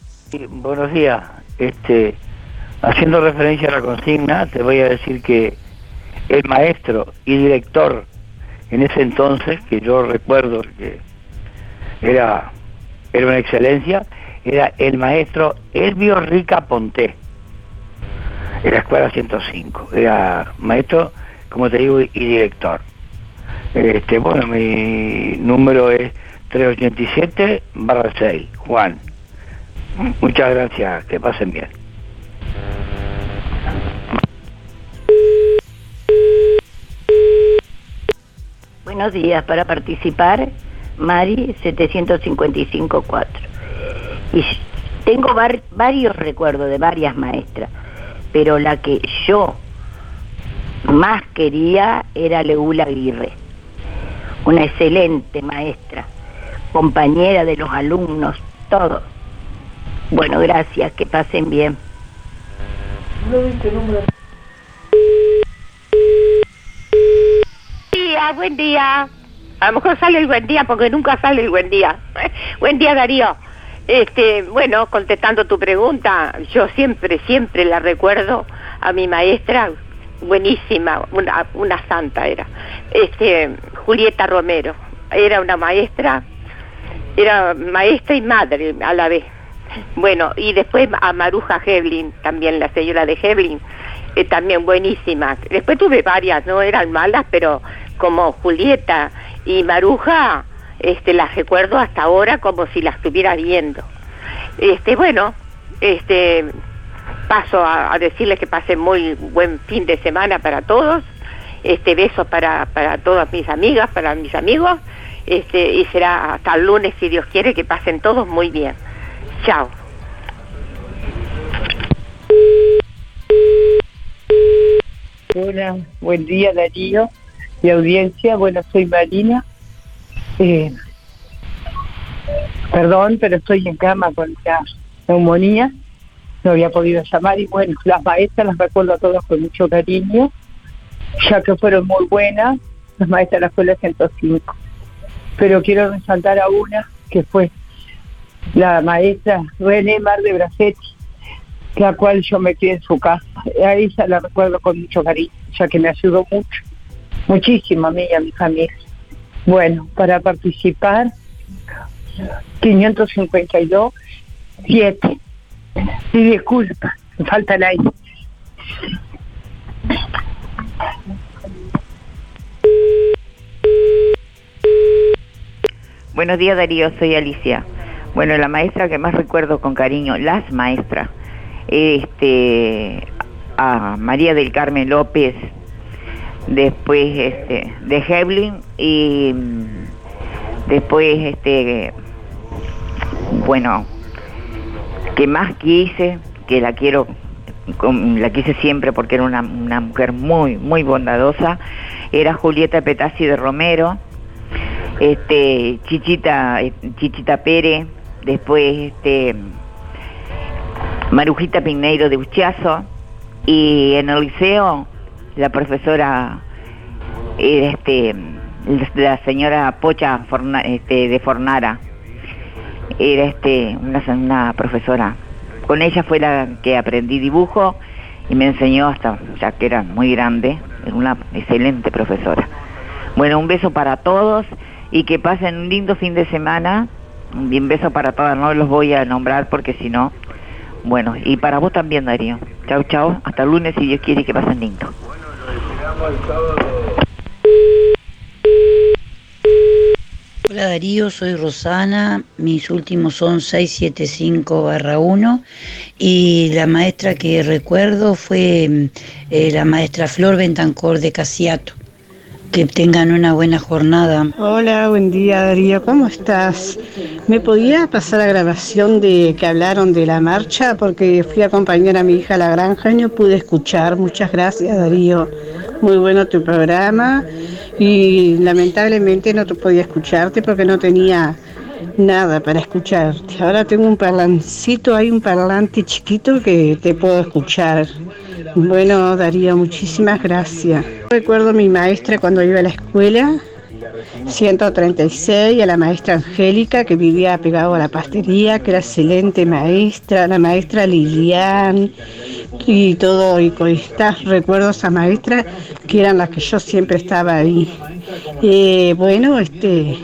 Buenos días. Este, haciendo referencia a la consigna, te voy a decir que el maestro y director en ese entonces, que yo recuerdo que era, era una excelencia, era el maestro Elvio Rica Ponté, en la escuela 105. Era maestro, como te digo, y director. Este, bueno, mi número es 387 barra 6, Juan. Muchas gracias, que pasen bien. Buenos días, para participar, Mari 755-4. Y tengo var- varios recuerdos de varias maestras, pero la que yo más quería era Leula Aguirre, una excelente maestra, compañera de los alumnos, todo. Bueno, gracias, que pasen bien. Buen día. A lo mejor sale el buen día porque nunca sale el buen día. buen día, Darío. Este, bueno, contestando tu pregunta, yo siempre, siempre la recuerdo a mi maestra, buenísima, una, una santa era, este, Julieta Romero. Era una maestra, era maestra y madre a la vez. Bueno, y después a Maruja Heblin, también la señora de Heblin, eh, también buenísima. Después tuve varias, no eran malas, pero como Julieta y Maruja, este, las recuerdo hasta ahora como si las estuviera viendo. Este, bueno, este, paso a, decirles que pasen muy buen fin de semana para todos. Este, besos para, para todas mis amigas, para mis amigos. Este, y será hasta el lunes, si Dios quiere, que pasen todos muy bien. Chao. Hola, buen día Darío y audiencia. Bueno, soy Marina. Eh, Perdón, pero estoy en cama con la neumonía. No había podido llamar y bueno, las maestras las recuerdo a todas con mucho cariño, ya que fueron muy buenas, las maestras de la escuela 105. Pero quiero resaltar a una que fue la maestra René Mar de Bracetti, la cual yo me quedé en su casa. A ella la recuerdo con mucho cariño, ya que me ayudó mucho, muchísimo a mí y a mi familia. Bueno, para participar, 552, 7. Y disculpa, me falta el aire. Buenos días Darío, soy Alicia. Bueno, la maestra que más recuerdo con cariño, las maestras, este, a María del Carmen López, después este, de Heblin y mm, después este, bueno, que más quise, que la quiero, la quise siempre porque era una, una mujer muy, muy bondadosa, era Julieta Petazzi de Romero, este, Chichita, eh, Chichita Pérez, después este, Marujita Pineiro de Uchazo, y en el liceo la profesora era este, la señora Pocha este, de Fornara, era este, una, una profesora. Con ella fue la que aprendí dibujo y me enseñó hasta, ya que era muy grande, era una excelente profesora. Bueno, un beso para todos y que pasen un lindo fin de semana. Un beso para todas, no los voy a nombrar porque si no, bueno, y para vos también, Darío. Chau, chau, hasta el lunes si Dios quiere que pasen lindo. Hola Darío, soy Rosana, mis últimos son 675-1 y la maestra que recuerdo fue eh, la maestra Flor Bentancor de Casiato. Que tengan una buena jornada. Hola, buen día Darío, ¿cómo estás? ¿Me podía pasar la grabación de que hablaron de la marcha? Porque fui a acompañar a mi hija a la granja y no pude escuchar. Muchas gracias Darío. Muy bueno tu programa y lamentablemente no podía escucharte porque no tenía nada para escucharte. Ahora tengo un parlancito, hay un parlante chiquito que te puedo escuchar. Bueno, Darío, muchísimas gracias. Recuerdo a mi maestra cuando iba a la escuela, 136, a la maestra Angélica que vivía pegado a la pastería, que era excelente maestra, la maestra Lilian y todo, y con estas recuerdos a maestra que eran las que yo siempre estaba ahí. Eh, bueno, este,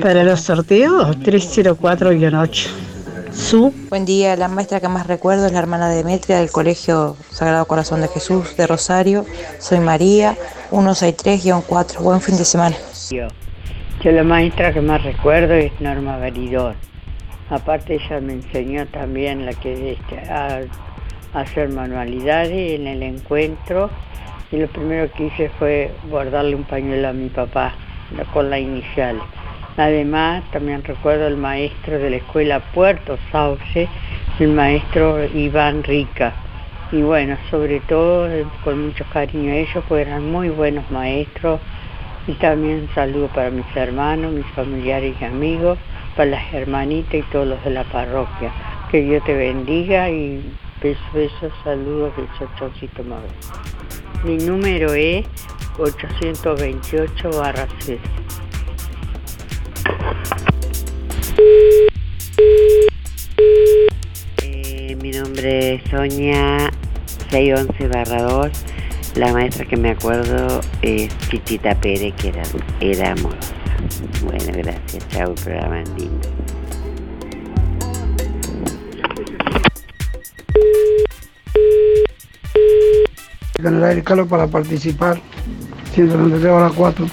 para los sorteos, 304-8. Su Buen día, la maestra que más recuerdo es la hermana Demetria del Colegio Sagrado Corazón de Jesús de Rosario. Soy María, 163-4. Buen fin de semana. Yo, yo la maestra que más recuerdo es Norma Baridón. Aparte ella me enseñó también la que este, a, a hacer manualidades en el encuentro y lo primero que hice fue bordarle un pañuelo a mi papá la- con la inicial. Además también recuerdo el maestro de la escuela Puerto Sauce, el maestro Iván Rica. Y bueno, sobre todo eh, con mucho cariño a ellos, porque eran muy buenos maestros. Y también un saludo para mis hermanos, mis familiares y amigos, para las hermanitas y todos los de la parroquia. Que Dios te bendiga y besos, besos, saludos, besos, chocito Mabel. Mi número es 828 barra 0. Eh, mi nombre es Sonia 611 barra 2. La maestra que me acuerdo es Chichita Pérez, que era, era amorosa. Bueno, gracias. Chao, programa lindo. General el Carlos para participar, 133 horas 4.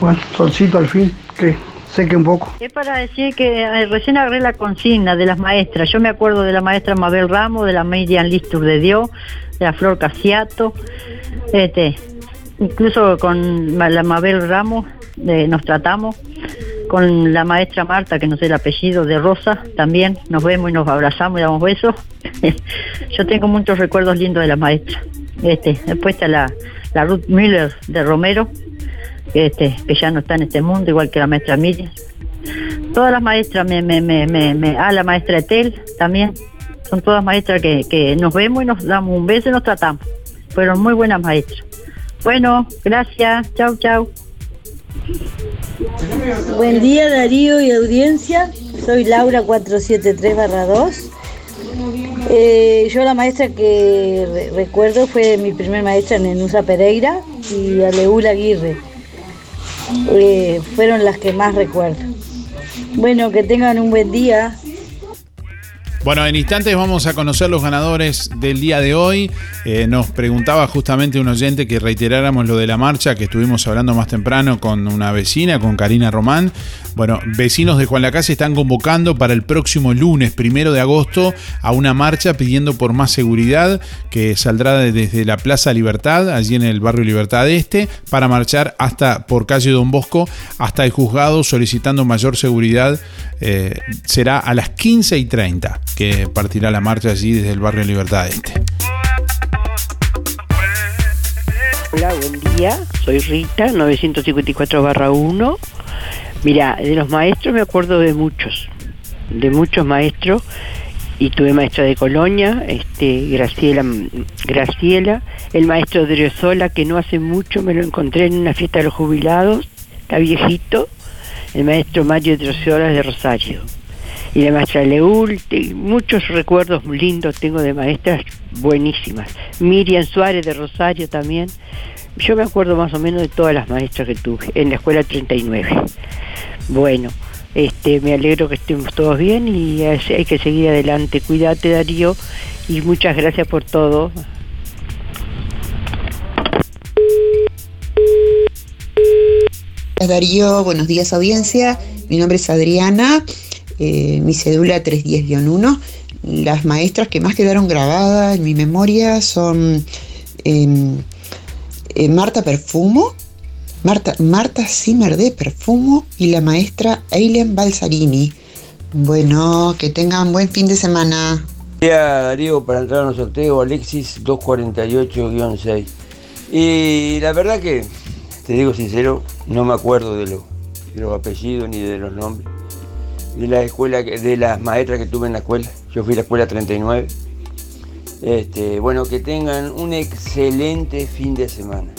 Bueno, solcito al fin, que seque un poco. Es para decir que eh, recién agarré la consigna de las maestras. Yo me acuerdo de la maestra Mabel Ramos, de la Miriam Listur de Dios, de la Flor Casiato, este, incluso con la Mabel Ramos eh, nos tratamos, con la maestra Marta, que no sé el apellido, de Rosa, también nos vemos y nos abrazamos y damos besos. Yo tengo muchos recuerdos lindos de la maestra. Este, después está la, la Ruth Miller de Romero, este, que ya no está en este mundo, igual que la maestra Miriam. Todas las maestras, me, me, me, me, ah, la maestra Etel también. Son todas maestras que, que nos vemos y nos damos un beso y nos tratamos. Fueron muy buenas maestras. Bueno, gracias. Chau, chau. Buen día Darío y audiencia, soy Laura 473-2. Eh, yo la maestra que re- recuerdo fue mi primer maestra Nenusa Pereira y Aleula Aguirre. Eh, fueron las que más recuerdo. Bueno, que tengan un buen día. Bueno, en instantes vamos a conocer los ganadores del día de hoy. Eh, nos preguntaba justamente un oyente que reiteráramos lo de la marcha que estuvimos hablando más temprano con una vecina, con Karina Román. Bueno, vecinos de Juan Lacase están convocando para el próximo lunes, primero de agosto, a una marcha pidiendo por más seguridad que saldrá de- desde la Plaza Libertad, allí en el barrio Libertad Este, para marchar hasta por calle Don Bosco hasta el juzgado solicitando mayor seguridad. Eh, será a las 15 y 30 que partirá la marcha allí desde el barrio Libertad Este. Hola, buen día. Soy Rita, 954 barra 1. Mira, de los maestros me acuerdo de muchos, de muchos maestros. Y tuve maestra de Colonia, este, Graciela, Graciela, el maestro de que no hace mucho me lo encontré en una fiesta de los jubilados, está viejito, el maestro Mario Driosola de Rosario. Y la maestra Leul, muchos recuerdos lindos tengo de maestras buenísimas. Miriam Suárez de Rosario también. Yo me acuerdo más o menos de todas las maestras que tuve en la escuela 39. Bueno, este, me alegro que estemos todos bien y hay que seguir adelante. Cuídate Darío y muchas gracias por todo. Darío, buenos días audiencia. Mi nombre es Adriana, eh, mi cédula 310-1. Las maestras que más quedaron grabadas en mi memoria son em, eh, Marta Perfumo, Marta, Marta Zimmer de Perfumo y la maestra Eileen Balsarini. Bueno, que tengan buen fin de semana. Día Darío para entrar en el sorteo Alexis 248-6. Y la verdad que, te digo sincero, no me acuerdo de los apellidos ni de los nombres. De la escuela, de las maestras que tuve en la escuela. Yo fui a la escuela 39. Este, bueno, que tengan un excelente fin de semana.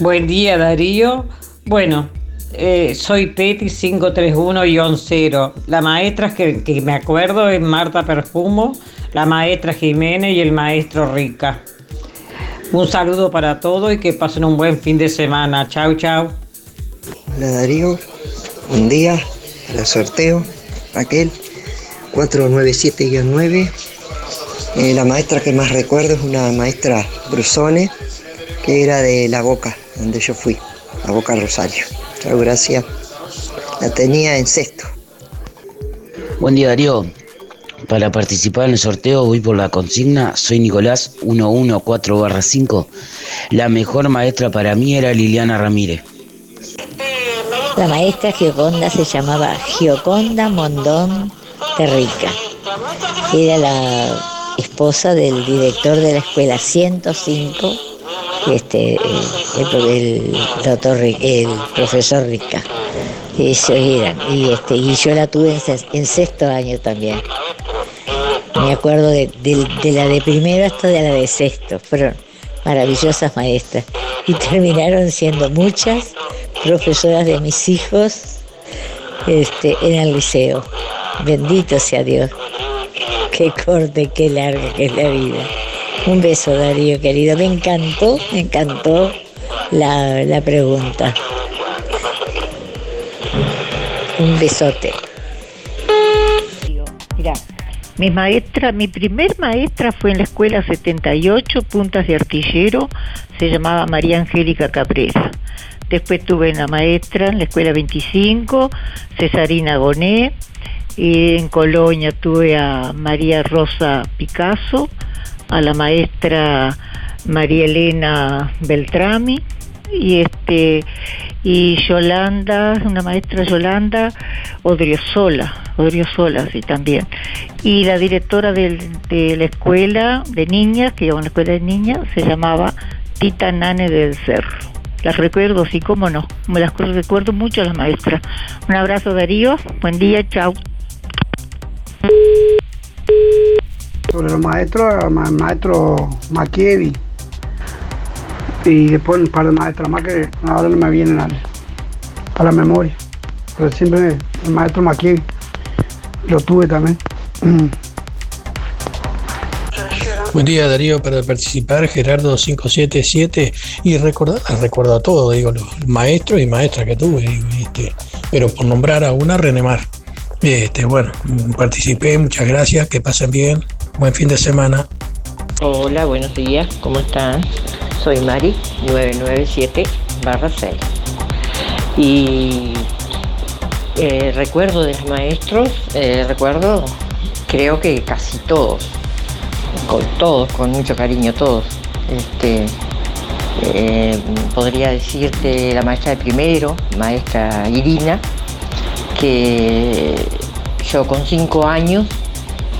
Buen día Darío. Bueno, eh, soy Peti 531-0. La maestra que, que me acuerdo es Marta Perfumo, la maestra Jiménez y el maestro Rica. Un saludo para todos y que pasen un buen fin de semana. Chau, chau. Hola Darío, buen día, el sorteo, Raquel, 497-9. Eh, la maestra que más recuerdo es una maestra Brusone, que era de La Boca, donde yo fui, La Boca Rosario. Chao, gracias. La tenía en sexto. Buen día Darío. Para participar en el sorteo voy por la consigna. Soy Nicolás 114-5. La mejor maestra para mí era Liliana Ramírez. La maestra Gioconda se llamaba Gioconda Mondón Terrica. Era la esposa del director de la escuela 105, este, el, el- doctor, el profesor Rica. Ellos eran. Y, este, y yo la tuve en sexto año también. Me acuerdo de, de- de la de primero hasta de la de sexto. Fueron maravillosas maestras. Y terminaron siendo muchas profesoras de mis hijos este, en el liceo. Bendito sea Dios. Qué corte, qué larga que es la vida. Un beso, Darío, querido. Me encantó, me encantó la, la pregunta. Un besote. Mira, mi maestra, mi primer maestra fue en la escuela 78, Puntas de Artillero, se llamaba María Angélica Cabrera. Después tuve una maestra en la escuela 25, Cesarina Goné, y en Colonia tuve a María Rosa Picasso, a la maestra María Elena Beltrami, y este y Yolanda, una maestra Yolanda Odriozola, Odriozola sí también. Y la directora de la escuela de niñas, que iba a una escuela de niñas, se llamaba Tita Nane del Cerro. Las recuerdo, sí, cómo no. Me las recuerdo mucho a las maestras. Un abrazo Darío, buen día, chao. Sobre los maestros, el ma- maestro Machiavelli y después un par de maestras más que ahora no me vienen a, a la memoria. Pero siempre el maestro Machiavelli lo tuve también. Buen día Darío, para participar Gerardo 577 y recordar, recuerdo a todo, digo, los maestros y maestras que tuve, este, pero por nombrar a una, Renemar. Este, bueno, participé, muchas gracias, que pasen bien, buen fin de semana. Hola, buenos días, ¿cómo están? Soy Mari, 997 barra 6. Y eh, recuerdo de los maestros, eh, recuerdo, creo que casi todos, con todos, con mucho cariño, todos. Este, eh, podría decirte la maestra de primero, maestra Irina, que yo con cinco años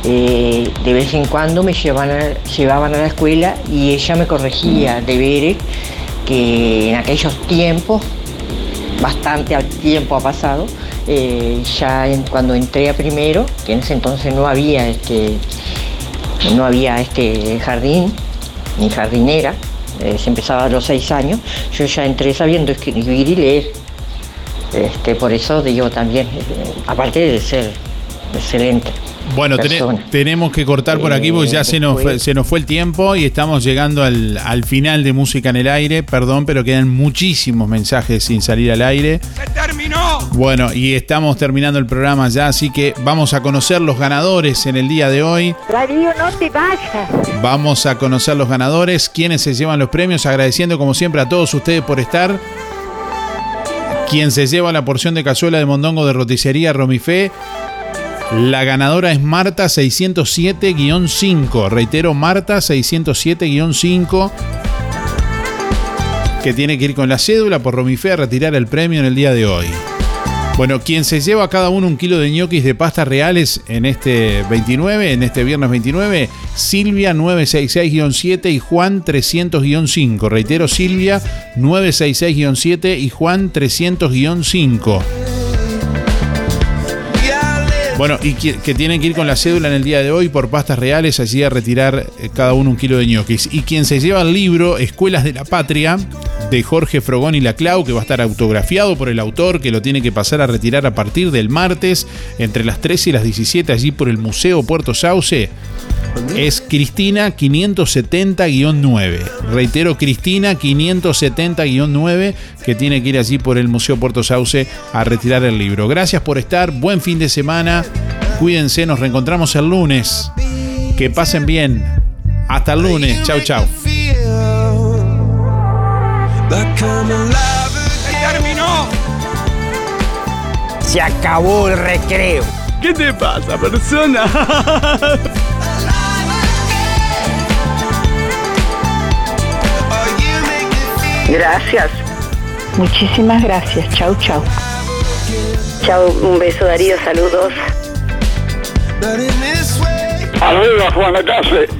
eh, de vez en cuando me llevaban a, llevaban a la escuela y ella me corregía deberes que en aquellos tiempos, bastante tiempo ha pasado, eh, ya cuando entré a primero, que en ese entonces no había este, no había este jardín, ni jardinera, eh, se empezaba a los seis años, yo ya entré sabiendo escribir y leer. Este, por eso digo también, eh, aparte de ser excelente. Bueno, tenemos que cortar por aquí porque ya Eh, se nos, fue, se nos fue el tiempo y estamos llegando al, al final de Música en el Aire. Perdón, pero quedan muchísimos mensajes sin salir al aire. Bueno, y estamos terminando el programa ya, así que vamos a conocer los ganadores en el día de hoy. Darío, no te vayas. Vamos a conocer los ganadores, quienes se llevan los premios, agradeciendo como siempre a todos ustedes por estar. Quien se lleva la porción de cazuela de mondongo de roticería Romifé. La ganadora es Marta 607-5. Reitero, Marta 607-5. Que tiene que ir con la cédula por Romifé a retirar el premio en el día de hoy. Bueno, quien se lleva cada uno un kilo de ñoquis de pastas reales en este 29, en este viernes 29, Silvia 966-7 y Juan 300-5. Reitero, Silvia 966-7 y Juan 300-5. Bueno, y que, que tienen que ir con la cédula en el día de hoy por pastas reales, allí a retirar eh, cada uno un kilo de ñoquis. Y quien se lleva el libro Escuelas de la Patria, de Jorge Frogón y Laclau, que va a estar autografiado por el autor, que lo tiene que pasar a retirar a partir del martes, entre las 13 y las 17, allí por el Museo Puerto Sauce, es Cristina 570-9. Reitero, Cristina 570-9, que tiene que ir allí por el Museo Puerto Sauce a retirar el libro. Gracias por estar, buen fin de semana, cuídense, nos reencontramos el lunes. Que pasen bien. Hasta el lunes, chau chau. ¡Se terminó! Se acabó el recreo. ¿Qué te pasa, persona? Gracias. Muchísimas gracias. Chau, chau. Chau, un beso Darío, saludos. Arriba, Juan Lacase.